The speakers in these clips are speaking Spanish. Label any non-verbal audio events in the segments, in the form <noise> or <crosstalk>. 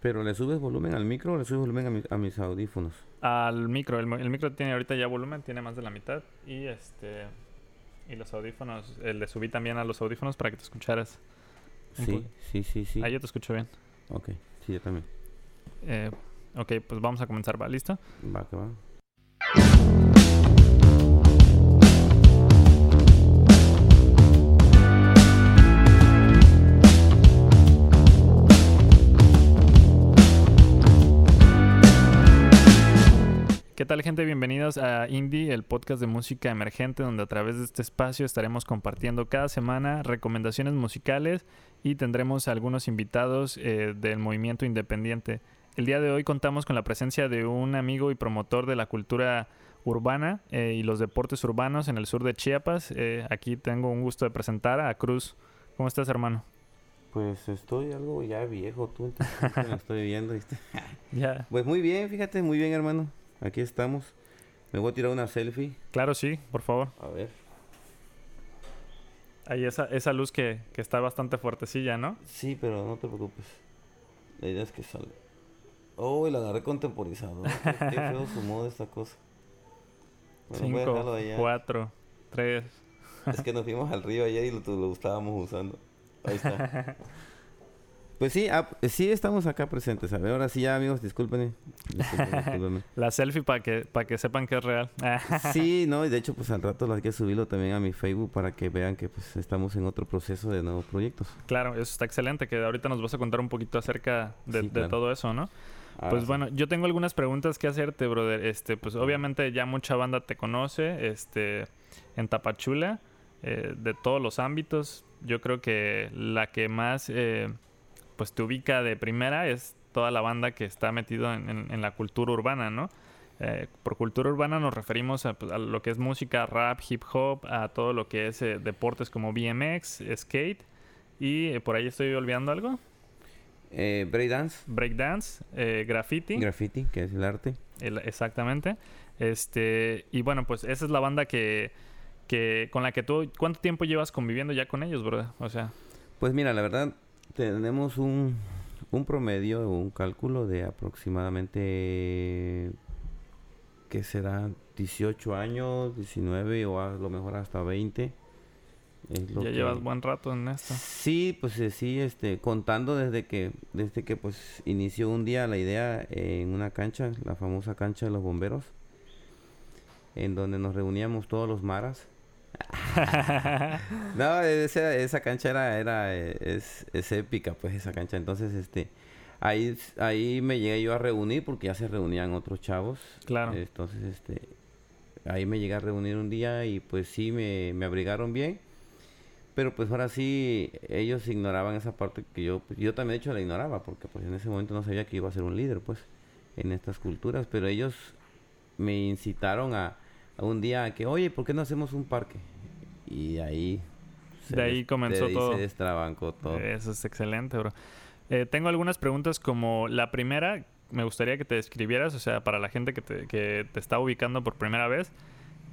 ¿Pero le subes volumen al micro o le subes volumen a, mi- a mis audífonos? Al micro, el, el micro tiene ahorita ya volumen, tiene más de la mitad. Y este. Y los audífonos, eh, le subí también a los audífonos para que te escucharas. Sí, sí, sí, sí. Ahí yo te escucho bien. Ok, sí, yo también. Eh, ok, pues vamos a comenzar, ¿va? ¿Listo? Va, que va. Tal gente? Bienvenidos a Indie, el podcast de música emergente, donde a través de este espacio estaremos compartiendo cada semana recomendaciones musicales y tendremos algunos invitados eh, del movimiento independiente. El día de hoy contamos con la presencia de un amigo y promotor de la cultura urbana eh, y los deportes urbanos en el sur de Chiapas. Eh, aquí tengo un gusto de presentar a Cruz. ¿Cómo estás, hermano? Pues estoy algo ya viejo, tú entonces, me estoy viendo, ¿viste? <laughs> Ya. Pues muy bien, fíjate, muy bien, hermano. Aquí estamos. Me voy a tirar una selfie. Claro, sí, por favor. A ver. Ahí esa, esa luz que, que está bastante fuertecilla, ¿no? Sí, pero no te preocupes. La idea es que sale. Oh, la agarré contemporizado. Qué, qué <laughs> feo su modo esta cosa. Bueno, Cinco, allá. cuatro, tres. Es que nos fuimos al río ayer y lo, lo estábamos usando. Ahí está. <laughs> Pues sí, ah, sí estamos acá presentes. A ver, ahora sí ya, amigos, discúlpenme. Discúlpenme, <laughs> discúlpenme. La selfie para que, para que sepan que es real. <laughs> Sí, no, y de hecho, pues al rato hay que subirlo también a mi Facebook para que vean que pues estamos en otro proceso de nuevos proyectos. Claro, eso está excelente, que ahorita nos vas a contar un poquito acerca de, Sí, de claro. todo eso, ¿no? Ah, pues sí. bueno, yo tengo algunas preguntas que hacerte, brother. Este, pues obviamente ya mucha banda te conoce, este, en Tapachula, eh, de todos los ámbitos. Yo creo que la que más, eh, pues te ubica de primera es toda la banda que está metido en, en- en la cultura urbana, ¿no? Eh, por cultura urbana nos referimos a, pues, a lo que es música, rap, hip hop, a todo lo que es eh, deportes como BMX, skate. Y eh, por ahí estoy olvidando algo. Eh, breakdance, Breakdance, eh, graffiti. graffiti, que es el arte. El- exactamente. Este, y bueno, pues esa es la banda que, que con la que tú, ¿cuánto tiempo llevas conviviendo ya con ellos, bro? O sea, Pues mira, la verdad, tenemos un, un promedio, un cálculo de aproximadamente, que será 18 años, 19 o a lo mejor hasta 20. Es lo ya que- llevas buen rato en esto. Sí, pues eh, sí, este, contando desde que, desde que pues inició un día la idea en una cancha, la famosa cancha de los bomberos, en donde nos reuníamos todos los maras. <laughs> No, esa, esa cancha era, era, eh, es, es épica, pues esa cancha. Entonces, este, ahí, ahí me llegué yo a reunir porque ya se reunían otros chavos. Claro. Entonces, este, ahí me llegué a reunir un día y pues sí me, me abrigaron bien. Pero pues ahora sí, ellos ignoraban esa parte que yo, pues, yo también de hecho la ignoraba porque pues en ese momento no sabía que iba a ser un líder, pues, en estas culturas. Pero ellos me incitaron a un día que, oye, ¿por qué no hacemos un parque? Y ahí... se De ahí comenzó de ahí todo. se destrabancó todo. Eso es excelente, bro. Eh, tengo algunas preguntas como la primera, me gustaría que te describieras, o sea, para la gente que te, que te está ubicando por primera vez,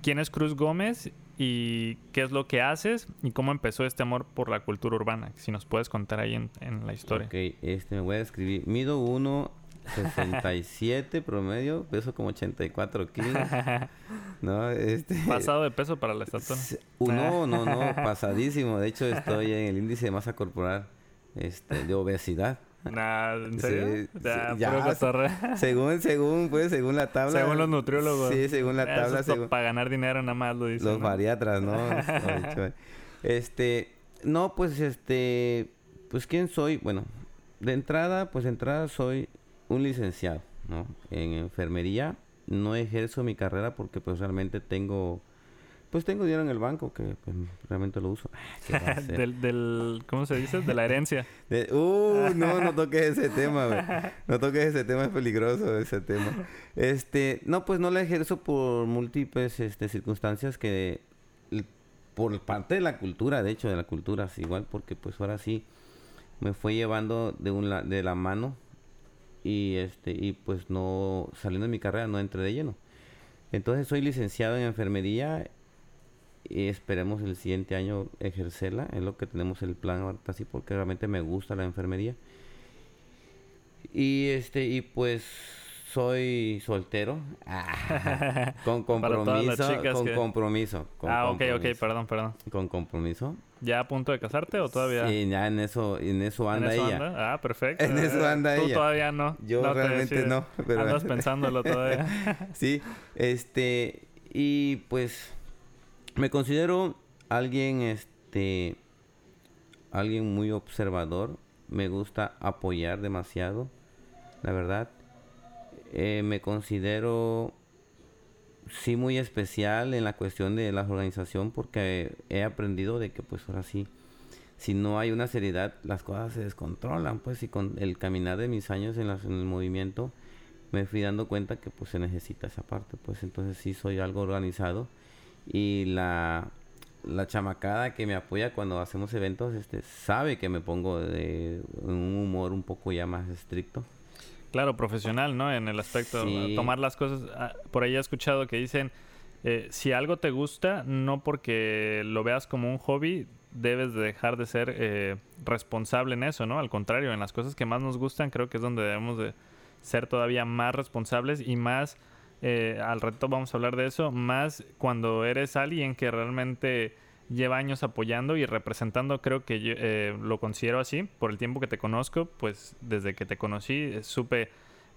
¿quién es Cruz Gómez y qué es lo que haces y cómo empezó este amor por la cultura urbana? Si nos puedes contar ahí en, en la historia. Ok, este me voy a escribir. Mido 1.67 promedio, peso como 84 kilos. <laughs> No, este... Pasado de peso para la estatura. Uh, no, no, no, <laughs> pasadísimo. De hecho, estoy en el índice de masa corporal este, de obesidad. Nah, ¿en serio? sí, Ya, ya. Según, según, pues, según la tabla. Según los nutriólogos. Sí, según la tabla, según Para ganar dinero nada más lo dicen. los ¿no? bariatras, ¿no? <laughs> Este, no, pues, este, pues, ¿quién soy? Bueno, de entrada, pues, de entrada soy un licenciado, ¿no? En enfermería. No ejerzo mi carrera porque, pues, realmente tengo, pues, tengo dinero en el banco que, pues, realmente lo uso. ¿Qué va a <laughs> hacer? del, del, ¿cómo se dice? De la herencia. De- uh, no, no toques ese tema, güey. No toques ese tema, es peligroso ese tema. Este, no, pues no la ejerzo por múltiples este, circunstancias que por parte de la cultura, de hecho, de la cultura, igual, porque pues ahora sí me fue llevando de un la- de la mano y este y pues no saliendo de mi carrera no entré de lleno. Entonces soy licenciado en enfermería y esperemos el siguiente año ejercerla. Es lo que tenemos el plan ahorita sí, porque realmente me gusta la enfermería. Y este, y pues soy soltero. <laughs> con compromiso. con compromiso. ah, ok, ok, perdón, perdón. Con compromiso. ¿Ya a punto de casarte o todavía? Sí, ya en eso, en eso anda ella. Ah, perfecto. <laughs> En eso anda Tú ella. todavía no. Yo realmente no. Pero... Andas pensándolo todavía. <laughs> sí, <laughs> este, y pues me considero alguien, este, alguien muy observador. Me gusta apoyar demasiado, la verdad. Eh, me considero sí muy especial en la cuestión de la organización porque he aprendido de que pues ahora sí si no hay una seriedad las cosas se descontrolan pues y con el caminar de mis años en, en el movimiento me fui dando cuenta que pues se necesita esa parte pues. Entonces sí soy algo organizado y la la chamacada que me apoya cuando hacemos eventos este sabe que me pongo de un humor un poco ya más estricto Claro, profesional, ¿no? En el aspecto, de tomar las cosas. Ah, por ahí he escuchado que dicen, eh, si algo te gusta, no porque lo veas como un hobby, debes de dejar de ser eh, responsable en eso, ¿no? Al contrario, en las cosas que más nos gustan, creo que es donde debemos de ser todavía más responsables y más, eh, al reto vamos a hablar de eso, más cuando eres alguien que realmente lleva años apoyando y representando, creo que yo, eh, lo considero así, por el tiempo que te conozco, pues desde que te conocí eh, supe,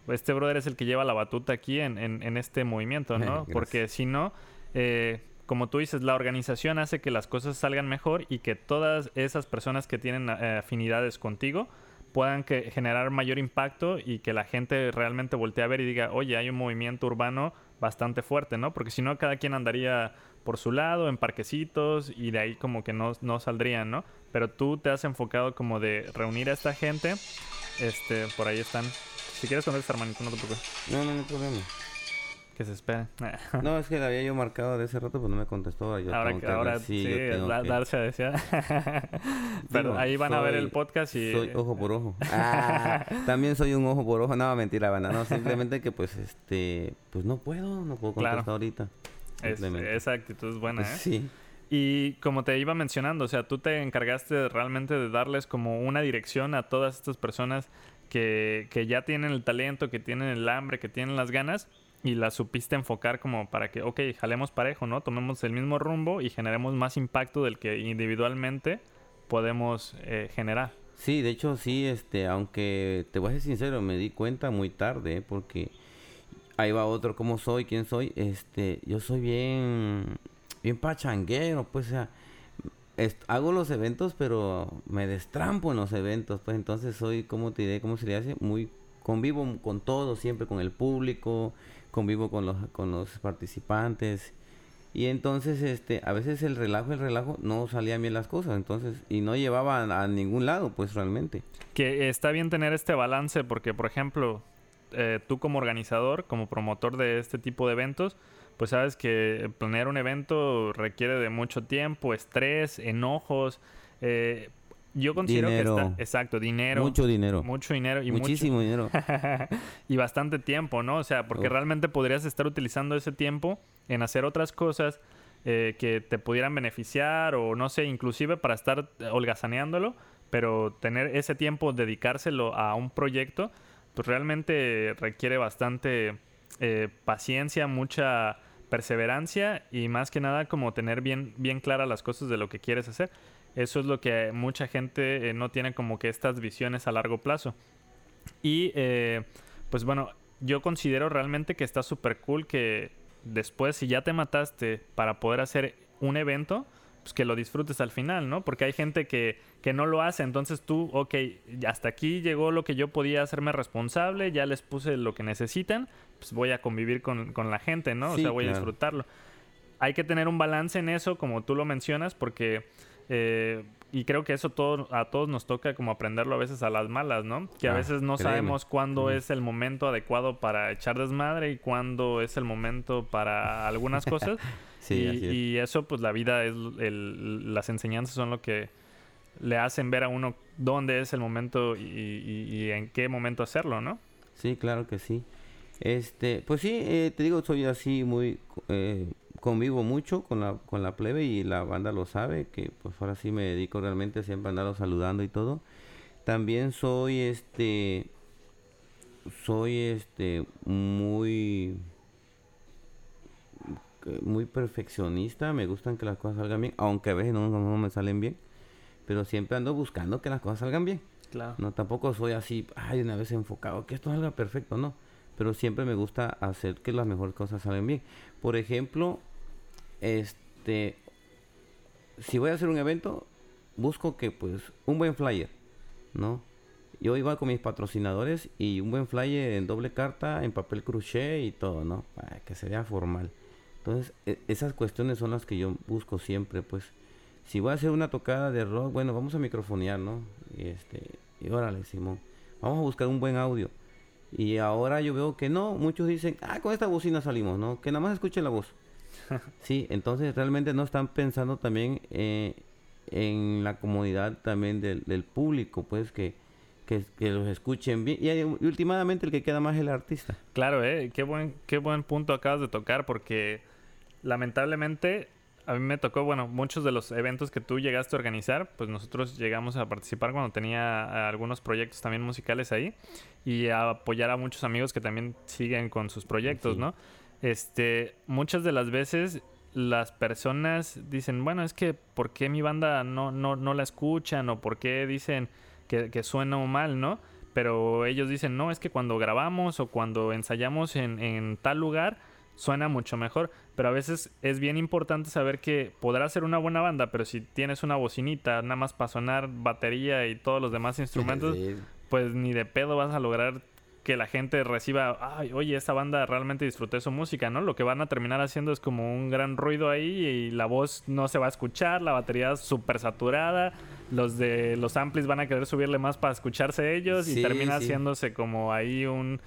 este brother es el que lleva la batuta aquí en, en, este movimiento, ¿no? <laughs> Porque si no, eh, como tú dices, la organización hace que las cosas salgan mejor y que todas esas personas que tienen afinidades contigo puedan que generar mayor impacto y que la gente realmente voltee a ver y diga, oye, hay un movimiento urbano bastante fuerte, ¿no? Porque si no, cada quien andaría por su lado, en parquecitos, y de ahí como que no, no saldrían, ¿no? Pero tú te has enfocado como de reunir a esta gente. Este, por ahí están. Si quieres contestar, hermanito, no te preocupes. No, no, no hay problema. Que se espera. <laughs> no, es que la había yo marcado de ese rato, pues no me contestó. ahora que, ahora sí, darse decía. <laughs> Pero ahí van a ver el podcast y... Soy ojo por ojo. <laughs> Ah, también soy un ojo por ojo. No, mentira, banda. No, simplemente que pues, este... Pues no puedo, no puedo contestar ahorita esa actitud es buena, ¿eh? Sí. Y como te iba mencionando, o sea, tú te encargaste realmente de darles como una dirección a todas estas personas que, que ya tienen el talento, que tienen el hambre, que tienen las ganas y las supiste enfocar como para que, ok, jalemos parejo, ¿no? Tomemos el mismo rumbo y generemos más impacto del que individualmente podemos eh, generar. Sí, de hecho sí, este, aunque te voy a ser sincero, me di cuenta muy tarde, ¿eh? porque ahí va otro, ¿cómo soy? ¿Quién soy? Este, yo soy bien, bien pachanguero, pues, o sea, hago los eventos, pero me destrampo en los eventos, pues, entonces soy, ¿cómo te diré? ¿Cómo se le hace? Muy, convivo con todo, siempre con el público, convivo con los, con los participantes, y entonces, este, a veces el relajo, el relajo, no salían bien las cosas, entonces, y no llevaba a ningún lado, pues, realmente. Que está bien tener este balance, porque, por ejemplo, eh, tú como organizador, como promotor de este tipo de eventos, pues sabes que planear un evento requiere de mucho tiempo, estrés, enojos. Eh, yo considero que está. Exacto, dinero. Mucho dinero. Mucho dinero. Y Muchísimo dinero. <laughs> y bastante tiempo, ¿no? O sea, porque realmente podrías estar utilizando ese tiempo en hacer otras cosas eh, que te pudieran beneficiar o no sé, inclusive para estar holgazaneándolo, pero tener ese tiempo, dedicárselo a un proyecto pues realmente requiere bastante eh, paciencia, mucha perseverancia y más que nada como tener bien, bien claras las cosas de lo que quieres hacer. Eso es lo que mucha gente eh, no tiene como que estas visiones a largo plazo. Y eh, pues bueno, yo considero realmente que está súper cool que después si ya te mataste para poder hacer un evento, pues, que lo disfrutes al final, ¿no? Porque hay gente que, que no lo hace, entonces tú, ok, hasta aquí llegó lo que yo podía hacerme responsable, ya les puse lo que necesitan, pues voy a convivir con, la gente, ¿no? o sea, voy a disfrutarlo. Hay que tener un balance en eso, como tú lo mencionas, porque... Eh, y creo que eso todo, a todos nos toca como aprenderlo a veces a las malas, ¿no? Que a ah, veces no sabemos cuándo es el momento adecuado para echar desmadre y cuándo es el momento para algunas cosas. <laughs> y, eso, pues la vida es, las enseñanzas son lo que le hacen ver a uno dónde es el momento y, en qué momento hacerlo, ¿no? Sí, claro que sí. Este, pues sí, eh, te digo, soy así muy, eh, convivo mucho con la, con la plebe y la banda lo sabe, que pues ahora sí me dedico realmente siempre a andarlo saludando y todo. También soy, este, soy este muy muy perfeccionista, me gustan que las cosas salgan bien, aunque a veces no, no, me salen bien, pero siempre ando buscando que las cosas salgan bien. Claro. No, tampoco soy así, ay, una vez enfocado, que esto salga perfecto, no. Pero siempre me gusta hacer que las mejores cosas salgan bien. Por ejemplo, este, si voy a hacer un evento, busco que pues un buen flyer, ¿no? Yo iba con mis patrocinadores y un buen flyer en doble carta, en papel crochet y todo, ¿no? Para que se vea formal. Entonces, e, esas cuestiones son las que yo busco siempre, pues. Si voy a hacer una tocada de rock, bueno, vamos a microfonear, ¿no? Y este, y órale, Simón. Vamos a buscar un buen audio. Y ahora yo veo que no, muchos dicen, ah, con esta bocina salimos, ¿no? Que nada más escuche la voz. <laughs> sí, entonces realmente no están pensando también eh, en la comodidad también del, del público, pues que, que, los escuchen bien. Y, últimamente el que queda más es el artista. Claro, ¿eh? Qué buen, qué buen punto acabas de tocar porque lamentablemente a mí me tocó, bueno, muchos de los eventos que tú llegaste a organizar, pues nosotros llegamos a participar cuando tenía algunos proyectos también musicales ahí y a apoyar a muchos amigos que también siguen con sus proyectos, ¿no? Este, muchas de las veces las personas dicen, bueno, es que ¿por qué mi banda no, no, no la escuchan? ¿O por qué dicen que, que suena mal, no? Pero ellos dicen, no, es que cuando grabamos o cuando ensayamos en, en tal lugar, suena mucho mejor. Pero a veces es bien importante saber que podrá ser una buena banda, pero si tienes una bocinita nada más para sonar batería y todos los demás instrumentos, pues ni de pedo vas a lograr que la gente reciba, ay, oye, esta banda realmente disfruté su música, ¿no? Lo que van a terminar haciendo es como un gran ruido ahí y la voz no se va a escuchar, la batería es súper saturada, los de los amplis van a querer subirle más para escucharse ellos y termina haciéndose como ahí un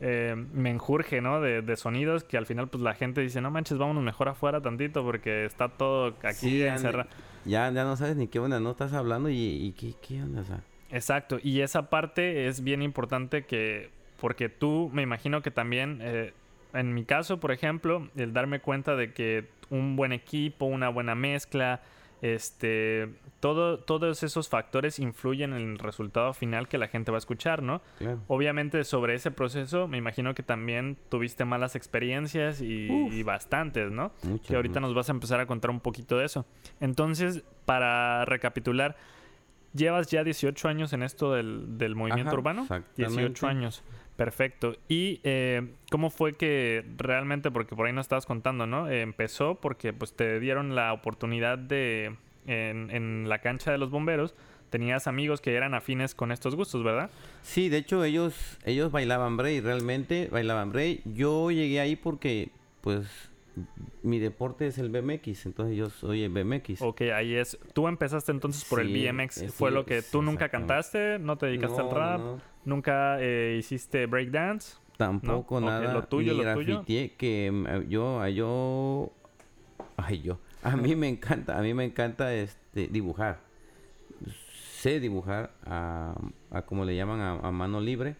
eh, menjurje, ¿no? De, sonidos que al final pues la gente dice, no manches, vámonos mejor afuera tantito porque está todo aquí encerrado. Ya, ya no sabes ni qué onda, no estás hablando y, qué, qué onda, Exacto, y esa parte es bien importante que, porque tú me imagino que también, eh, en mi caso, por ejemplo, el darme cuenta de que un buen equipo, una buena mezcla, este, todo, todos esos factores influyen en el resultado final que la gente va a escuchar, ¿no? Obviamente sobre ese proceso me imagino que también tuviste malas experiencias y, bastantes, ¿no? que ahorita nos vas a empezar a contar un poquito de eso. Entonces, para recapitular, llevas ya 18 años en esto del, movimiento urbano. 18 años. Perfecto. ¿Y eh, cómo fue que realmente, porque por ahí nos estabas contando, ¿no? empezó porque pues te dieron la oportunidad de, en, la cancha de los bomberos, tenías amigos que eran afines con estos gustos, ¿verdad? Sí, de hecho ellos, ellos bailaban break, realmente bailaban break. Yo llegué ahí porque pues mi deporte es el BMX, entonces yo soy el BMX. Ok, ahí es. Tú empezaste entonces por el BMX. ¿Fue lo que tú nunca cantaste? ¿No te dedicaste al rap? ¿Nunca eh, hiciste breakdance? Tampoco nada. Lo tuyo, lo tuyo. que mm, yo, yo, ay yo, a mí me encanta, a mí me encanta este dibujar. Sé dibujar a, a como le llaman a, mano libre,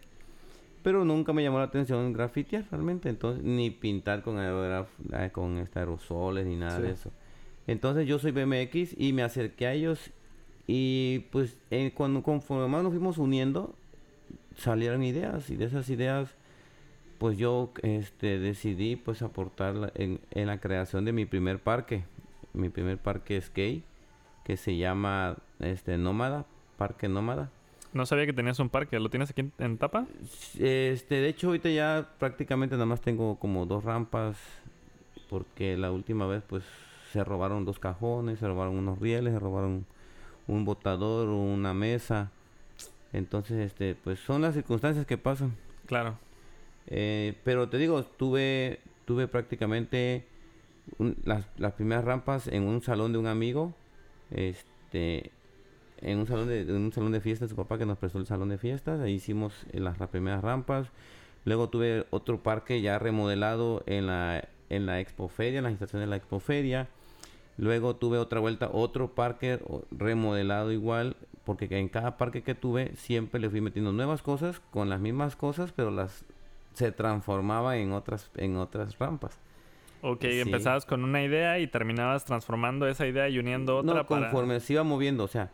pero nunca me llamó la atención grafitear realmente, entonces ni pintar con eh, con este aerosoles ni nada de eso. Entonces yo soy BMX y me acerqué a ellos y pues eh, cuando conforme más nos fuimos uniendo salieron ideas y de esas ideas pues yo este decidí pues aportar en, en la creación de mi primer parque. Mi primer parque skate que se llama este Nómada Parque Nómada. No sabía que tenías un parque lo tienes aquí en, Tapa este de hecho ahorita ya prácticamente nada más tengo como dos rampas porque la última vez pues se robaron dos cajones se robaron unos rieles se robaron un botador una mesa entonces, este, pues son las circunstancias que pasan. Claro. Eh, pero te digo, tuve, tuve prácticamente las, las, primeras rampas en un salón de un amigo, este, en un salón de, un salón de fiestas, su papá que nos prestó el salón de fiestas, ahí hicimos eh, las, las primeras rampas. Luego tuve otro parque ya remodelado en la, en la Expoferia, en las instalaciones de la Expoferia. Luego tuve otra vuelta, otro parque remodelado igual, porque en cada parque que tuve siempre le fui metiendo nuevas cosas con las mismas cosas, pero las se transformaba en otras en otras rampas. Ok, Sí. empezabas con una idea y terminabas transformando esa idea y uniendo otra No, para... conforme se iba moviendo, o sea,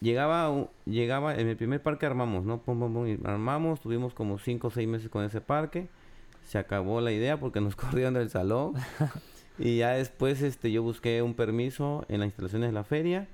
llegaba, llegaba, en el primer parque armamos, ¿no? Pum, pum, pum, armamos, tuvimos como 5 o 6 meses con ese parque, se acabó la idea porque nos <laughs> corrieron del salón, y ya después este, yo busqué un permiso en las instalaciones de la feria,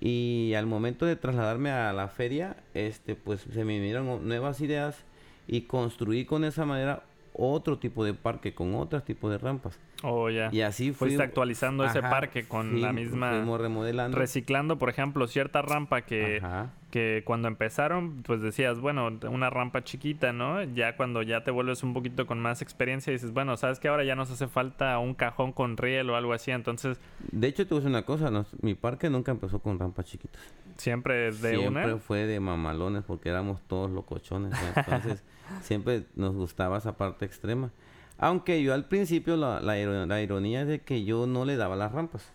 y al momento de trasladarme a la feria, este, pues se me vinieron nuevas ideas y construí con esa manera otro tipo de parque con otros tipos de rampas. o ya. Y así fui Fuiste actualizando ese parque con la misma... Remodelando. Reciclando, por ejemplo, cierta rampa que, Ajá. Que cuando empezaron, pues decías, bueno, una rampa chiquita, ¿no? Ya cuando ya te vuelves un poquito con más experiencia, dices, bueno, sabes que ahora ya nos hace falta un cajón con riel o algo así, entonces De hecho, te voy a decir una cosa, nos- mi parque nunca empezó con rampas chiquitas. siempre de siempre una. fue de mamalones porque éramos todos locochones. ¿no? Entonces, <laughs> siempre nos gustaba esa parte extrema. Aunque yo al principio la, la, la ironía es de que yo no le daba las rampas.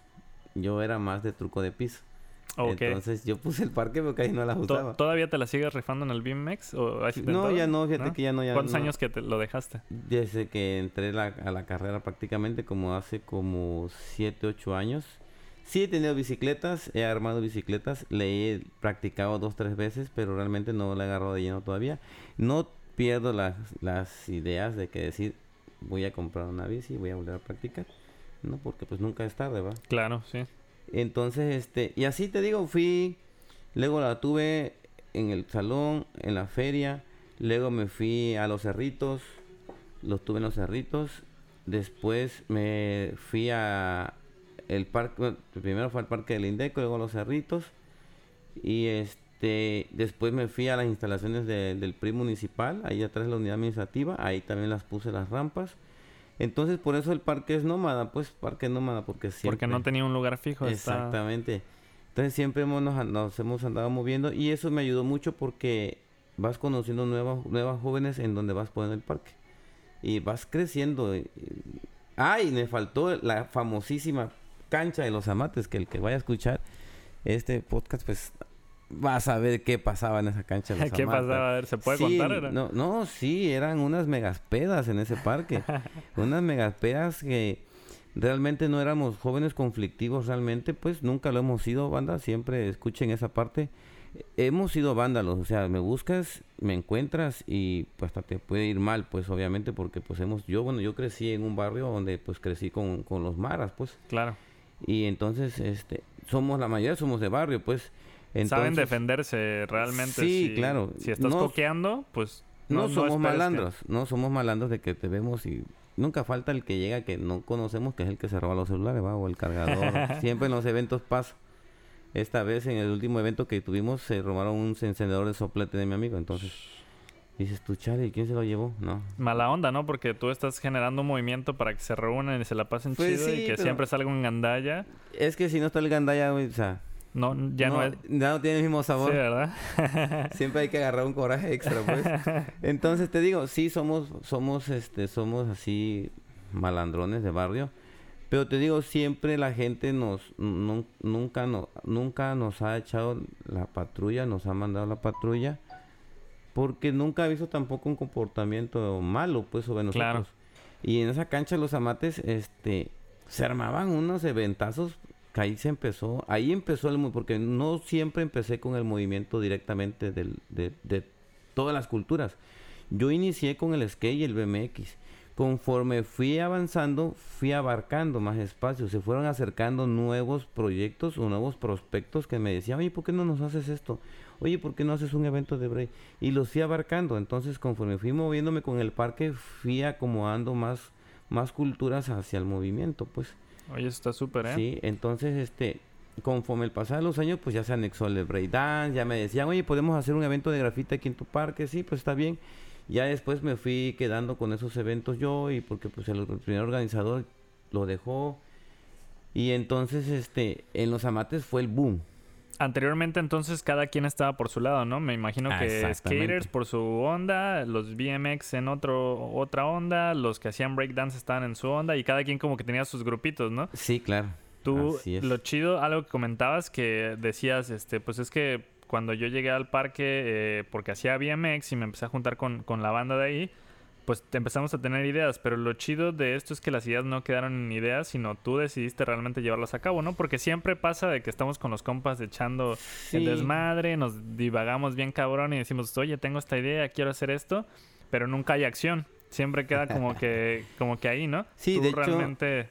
Yo era más de truco de piso. Entonces yo puse el parque porque ahí no las To- usaba. ¿Todavía te la sigues rifando en el BMX? ¿O has No, ya no, fíjate que ya no, ya ¿Cuántos no. años que te lo dejaste? Desde que entré la- a la carrera prácticamente como hace como 7, 8 años. Sí he tenido bicicletas, he armado bicicletas, le he practicado dos, tres veces, pero realmente no la he agarrado de lleno todavía. No pierdo las, las ideas de que decir voy a comprar una bici y voy a volver a practicar. No, porque pues nunca es tarde, ¿va? Claro, sí. Entonces, este, y así te digo, fui, luego la tuve en el salón, en la feria, luego me fui a los cerritos, los tuve en los cerritos, después me fui a el parque, primero fue al parque del Indeco, luego a los cerritos, y este, después me fui a las instalaciones de- del PRI municipal, ahí atrás de la unidad administrativa, ahí también las puse las rampas. Entonces, por eso el parque es nómada, pues parque nómada, porque siempre... Porque no tenía un lugar fijo. está- Exactamente. Entonces siempre hemos, nos, nos hemos andado moviendo y eso me ayudó mucho porque vas conociendo nuevas, nuevas jóvenes en donde vas poniendo el parque. Y vas creciendo. Ay, me faltó la famosísima cancha de los amates, que el que vaya a escuchar este podcast, pues va a saber qué pasaba en esa cancha de <laughs> ¿Qué pasaba? A ver, ¿se puede Sí, contar? Era? No, no, sí, eran unas megaspedas en ese parque. <laughs> unas megaspedas que realmente no éramos jóvenes conflictivos, realmente, pues nunca lo hemos sido, banda. Siempre escuchen esa parte. Hemos sido vándalos, o sea, me buscas, me encuentras y pues hasta te puede ir mal, pues obviamente, porque pues hemos, yo, bueno, yo crecí en un barrio donde pues crecí con, con los maras, pues. Claro. Y entonces, este, somos, la mayoría somos de barrio, pues. Saben defenderse realmente. Sí, si- claro. Si estás No- coqueando, pues. No, somos que- malandros, no somos malandros de que te vemos y nunca falta el que llega que no conocemos, que es el que se roba los celulares, ¿va? o el cargador. <laughs> Siempre en los eventos pasa. Esta vez en el último evento que tuvimos se robaron un encendedor de soplete de mi amigo, entonces dices tú, chale, ¿quién se lo llevó? No. Mala onda, ¿no? Porque tú estás generando un movimiento para que se reúnan y se la pasen Pues chido y que pero- siempre salga un gandalla. Es que si no está el gandaya, güey, o sea, No, ya no, es. ya no tiene el mismo Sí, sabor. ¿verdad? <laughs> Siempre hay que agarrar un coraje extra, pues. <laughs> Entonces te digo, sí somos, somos, este, somos así malandrones de barrio. Pero te digo, siempre la gente nos, nun- nunca, no, nunca nos ha echado la patrulla, nos ha mandado la patrulla. Porque nunca ha visto tampoco un comportamiento malo, pues, sobre nosotros. Claro. Y en esa cancha los amates, este, se armaban unos eventazos ahí se empezó, ahí empezó el, porque no siempre empecé con el movimiento directamente de, de todas las culturas. Yo inicié con el skate y el BMX. Conforme fui avanzando, fui abarcando más espacios. Se fueron acercando nuevos proyectos o nuevos prospectos que me decían, oye, ¿por qué no nos haces esto? Oye, ¿por qué no haces un evento de break? Y los fui abarcando. Entonces, conforme fui moviéndome con el parque, fui acomodando más, más culturas hacia el movimiento, pues. Oye, está súper, ¿eh? Sí, entonces, este, conforme el pasar de los años, pues ya se anexó el breakdance, ya me decían, oye, podemos hacer un evento de grafita aquí en tu parque, sí, pues está bien. Ya después me fui quedando con esos eventos yo y porque pues el primer organizador lo dejó. Y entonces, este, en los amates fue el boom. Anteriormente, entonces, cada quien estaba por su lado, ¿no? Me imagino que skaters por su onda, los BMX en otro, otra onda, los que hacían breakdance estaban en su onda y cada quien como que tenía sus grupitos, ¿no? Sí, claro. Tú, lo chido, algo que comentabas que decías, este, pues es que cuando yo llegué al parque, eh, porque hacía BMX y me empecé a juntar con, con la banda de ahí, pues empezamos a tener ideas, pero lo chido de esto es que las ideas no quedaron en ideas, sino tú decidiste realmente llevarlas a cabo, ¿no? Porque siempre pasa de que estamos con los compas echando el desmadre, nos divagamos bien cabrón y decimos, oye, tengo esta idea, quiero hacer esto, pero nunca hay acción. Siempre queda como que, <laughs> como que ahí, ¿no? Sí, tú de realmente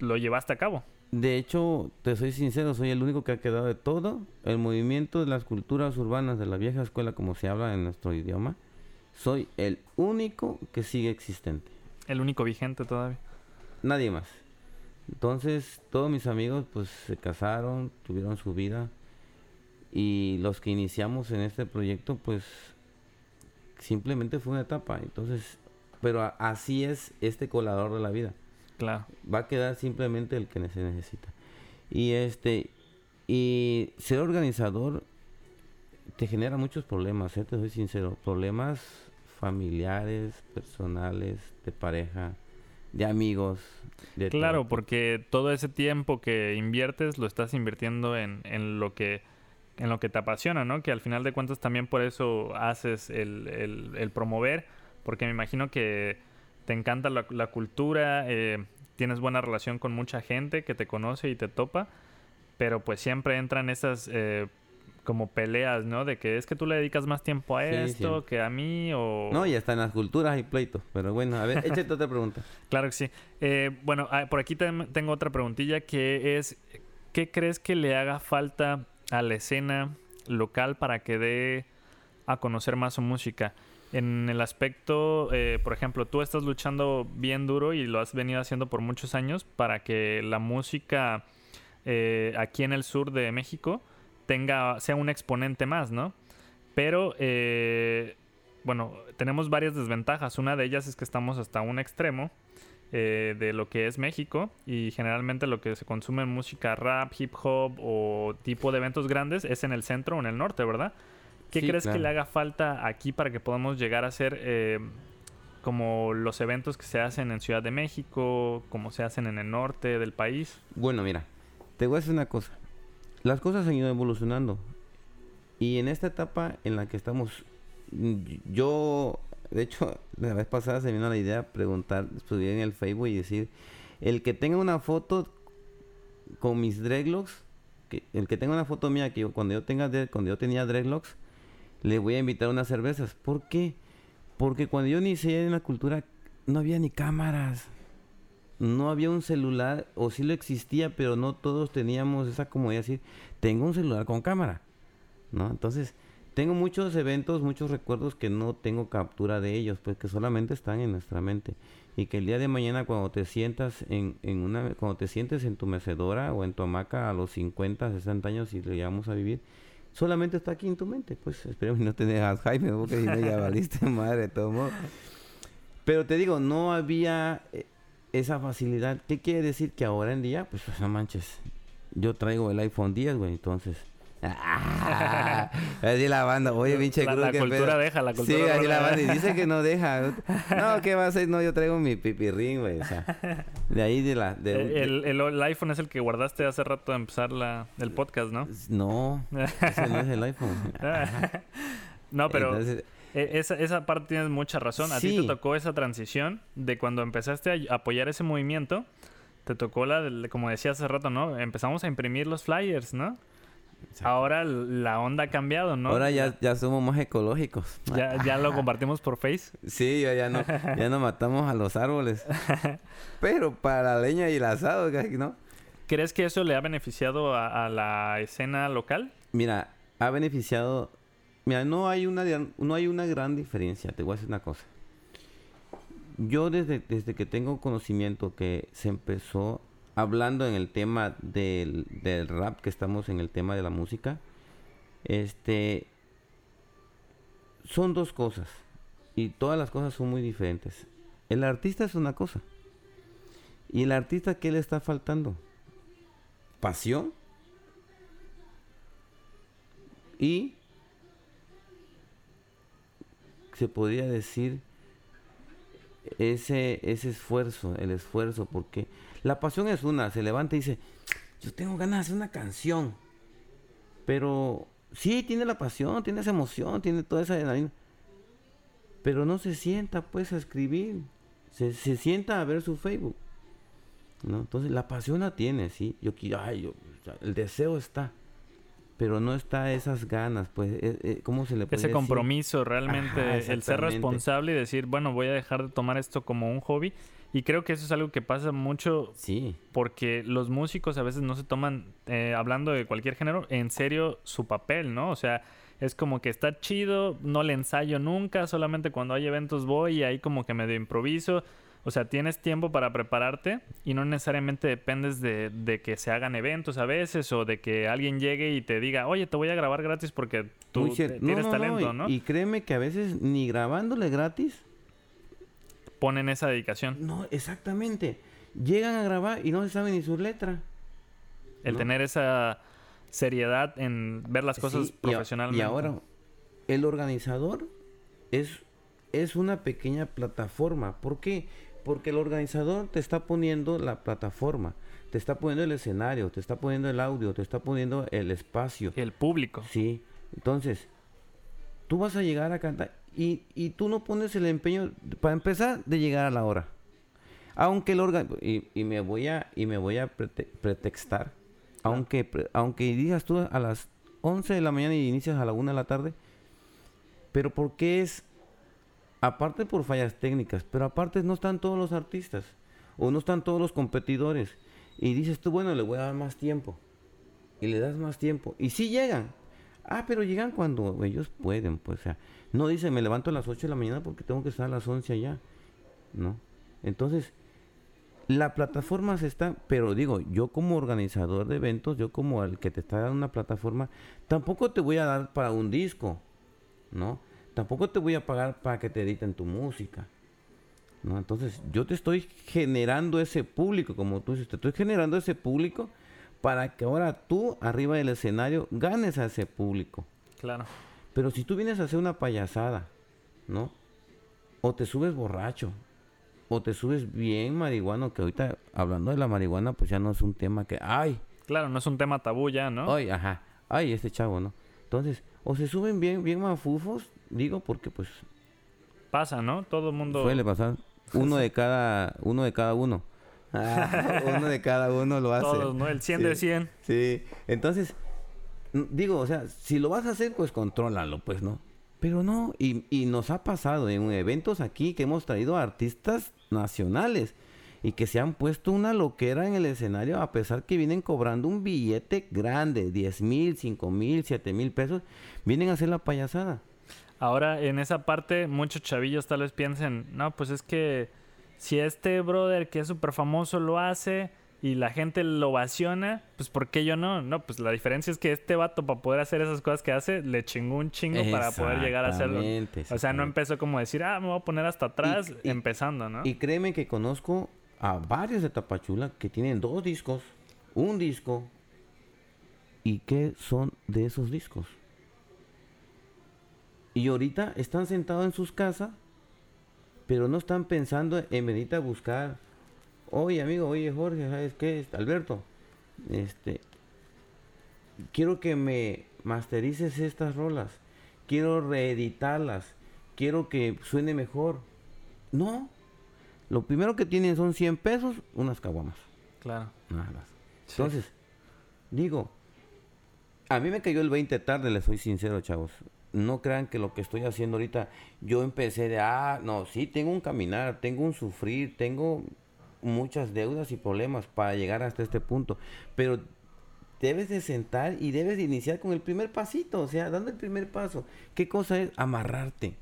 lo llevaste a cabo. De hecho, te soy sincero, soy el único que ha quedado de todo el movimiento de las culturas urbanas de la vieja escuela, como se habla en nuestro idioma. Soy el único que sigue existente. El único vigente todavía. Nadie más. Entonces, todos mis amigos pues se casaron, tuvieron su vida. Y los que iniciamos en este proyecto pues simplemente fue una etapa. Entonces, pero así es este colador de la vida. Claro. Va a quedar simplemente el que se necesita. Y este y ser organizador te genera muchos problemas, ¿eh? te soy sincero, problemas familiares, personales, de pareja, de amigos. De claro, porque todo ese tiempo que inviertes lo estás invirtiendo en, en lo que en lo que te apasiona, ¿no? Que al final de cuentas también por eso haces el, el, el promover, porque me imagino que te encanta la, la cultura, eh, tienes buena relación con mucha gente que te conoce y te topa, pero pues siempre entran esas eh, como peleas, ¿no? De que es que tú le dedicas más tiempo a esto que a mí o... No, y hasta en las culturas hay pleitos, pero bueno, a ver, <laughs> échate otra pregunta. Claro que sí. Eh, bueno, ah, por aquí tengo otra preguntilla que es, ¿qué crees que le haga falta a la escena local para que dé a conocer más su música? en el aspecto, eh, por ejemplo, tú estás luchando bien duro y lo has venido haciendo por muchos años para que la música eh, aquí en el sur de México tenga, sea un exponente más, ¿no? Pero, eh, bueno, tenemos varias desventajas. Una de ellas es que estamos hasta un extremo de lo que es México y generalmente lo que se consume en música rap, hip hop o tipo de eventos grandes es en el centro o en el norte, ¿verdad? ¿Qué crees que le haga falta aquí para que podamos llegar a ser eh, como los eventos que se hacen en Ciudad de México, como se hacen en el norte del país? Bueno, mira, te voy a decir una cosa. Las cosas han ido evolucionando. Y en esta etapa en la que estamos, yo, de hecho, <laughs> la vez pasada se me vino la idea de preguntar, estudiar en el Facebook y decir, el que tenga una foto con mis dreadlocks, el que tenga una foto mía que cuando yo tenga cuando yo tenía dreadlocks, le voy a invitar unas cervezas. ¿Por qué? Porque cuando yo inicié en la cultura no había ni cámaras. No había un celular, o sí lo existía, pero no todos teníamos esa como decir, tengo un celular con cámara. ¿No? Entonces, tengo muchos eventos, muchos recuerdos que no tengo captura de ellos, pues que solamente están en nuestra mente. Y que el día de mañana cuando te sientas en, en una, cuando te sientes en tu mecedora o en tu hamaca a los 50, 60 años y le llevamos a vivir, solamente está aquí en tu mente. Pues esperemos no tener Jaime, porque si no ya valiste <laughs> madre de todo modo. Pero te digo, no había eh, esa facilidad. ¿Qué quiere decir? Que ahora en día, pues no manches, yo traigo el iPhone 10, güey, entonces <laughs> Ah, así la banda, oye, pinche La, la cultura deja, la cultura Sí, así la banda, y dice que no deja. <laughs> No, ¿qué va a hacer? No, yo traigo mi pipirrín, güey. O sea, de ahí de la. De, el, el, iPhone es el que guardaste hace rato a empezar la, el podcast, ¿no? No, ese no es el iPhone. <laughs> no, pero. E, esa, esa parte tienes mucha razón. A ti te tocó esa transición de cuando empezaste a apoyar ese movimiento. Te tocó la, como decía hace rato, ¿no? Empezamos a imprimir los flyers, ¿no? Ahora la onda ha cambiado, ¿no? Ahora ya, ya somos más ecológicos. Ya, ya lo compartimos por Face. <laughs> Sí, ya, no, ya no matamos a los árboles. <laughs> Pero para la leña y el asado, ¿no? ¿Crees que eso le ha beneficiado a, la escena local? Mira, ha beneficiado. Mira, no hay una no hay una gran diferencia. Te voy a decir una cosa. Yo desde, desde que tengo conocimiento que se empezó hablando en el tema del, rap, que estamos en el tema de la música, este, son dos cosas. Y todas las cosas son muy diferentes. El artista es una cosa. ¿Y el artista qué le está faltando? Pasión. Y se podría decir ese, ese esfuerzo, el esfuerzo, porque la pasión es una, se levanta y dice, yo tengo ganas de hacer una canción. Pero sí, tiene la pasión, tiene esa emoción, tiene toda esa adrenalina. pero no se sienta pues a escribir, se, se sienta a ver su Facebook. ¿no? Entonces la pasión la tiene, sí. Yo ay, yo, el deseo está, pero no está esas ganas, pues, eh, eh, ¿cómo se le puede Ese compromiso realmente, el ser responsable y decir, bueno, voy a dejar de tomar esto como un hobby. Y creo que eso es algo que pasa mucho. Sí. Porque los músicos a veces no se toman, eh, hablando de cualquier género, en serio su papel, ¿no? O sea, es como que está chido, no le ensayo nunca, solamente cuando hay eventos voy y ahí como que medio improviso. O sea, tienes tiempo para prepararte y no necesariamente dependes de, que se hagan eventos a veces o de que alguien llegue y te diga, oye, te voy a grabar gratis porque tú tienes talento, ¿no? Y, créeme que a veces ni grabándole gratis ponen esa dedicación. No, exactamente. Llegan a grabar y no se sabe ni su letra. El tener esa seriedad en ver las cosas profesionalmente. Y, ahora, el organizador es, es una pequeña plataforma. ¿Por qué? Porque el organizador te está poniendo la plataforma, te está poniendo el escenario, te está poniendo el audio, te está poniendo el espacio. El público. Sí. Entonces, tú vas a llegar a cantar y, y tú no pones el empeño, para empezar, de llegar a la hora. Aunque el órgano, y, y, me voy a, y me voy a pretextar, aunque, aunque digas tú a las 11 de la mañana y inicias a la 1 de la tarde, pero porque es, aparte por fallas técnicas, pero aparte no están todos los artistas, o no están todos los competidores, y dices tú, bueno, le voy a dar más tiempo, y le das más tiempo, y sí llegan, ah, pero llegan cuando ellos pueden, pues, o sea, no dice, me levanto a las 8 de la mañana porque tengo que estar a las 11 allá, ¿no? Entonces, la plataforma se está, pero digo, yo como organizador de eventos, yo como el que te está dando una plataforma, tampoco te voy a dar para un disco, ¿no? Tampoco te voy a pagar para que te editen tu música. ¿no? Entonces, yo te estoy generando ese público, como tú dices, te estoy generando ese público para que ahora tú, arriba del escenario, ganes a ese público. Claro. Pero si tú vienes a hacer una payasada, ¿no? O te subes borracho, o te subes bien marihuano, que ahorita hablando de la marihuana, pues ya no es un tema que, ay. Claro, no es un tema tabú ya, ¿no? Ay, ajá, ay, este chavo, ¿no? Entonces, o se suben bien, bien mafufos, digo, porque pues... Pasa, ¿no? Todo el mundo... Suele pasar. Uno de cada, uno de cada uno. Ah, <laughs> uno de cada uno lo hace. Todos, ¿no? El 100 de 100. Sí, entonces, digo, o sea, si lo vas a hacer, pues contrólalo, pues, ¿no? Pero no, y, y nos ha pasado en eventos aquí que hemos traído artistas nacionales y que se han puesto una loquera en el escenario a pesar que vienen cobrando un billete grande, 10 mil, 5 mil, 7 mil pesos, vienen a hacer la payasada. Ahora, en esa parte, muchos chavillos tal vez piensen, no, pues es que si este brother que es súper famoso lo hace, y la gente lo ovaciona, pues ¿por qué yo no? No, pues la diferencia es que este vato para poder hacer esas cosas que hace, le chingó un chingo para poder llegar a hacerlo. O sea, no empezó como decir, ah, me voy a poner hasta atrás empezando, ¿no? Y créeme que conozco a varios de Tapachula que tienen dos discos, un disco, ¿y qué son de esos discos? Y ahorita están sentados en sus casas, pero no están pensando en venir a buscar oye amigo, oye Jorge, ¿sabes qué? Alberto, este, quiero que me masterices estas rolas, quiero reeditarlas, quiero que suene mejor. No, lo primero que tienen son 100 pesos, unas caguamas. Claro. Nada más. Entonces, digo, a mí me cayó el 20 tarde, les soy sincero, chavos. No crean que lo que estoy haciendo ahorita, yo empecé de, ah, no, sí, tengo un caminar, tengo un sufrir, tengo muchas deudas y problemas para llegar hasta este punto. Pero debes de sentar y debes de iniciar con el primer pasito, o sea, dando el primer paso. ¿Qué cosa es? Amarrarte.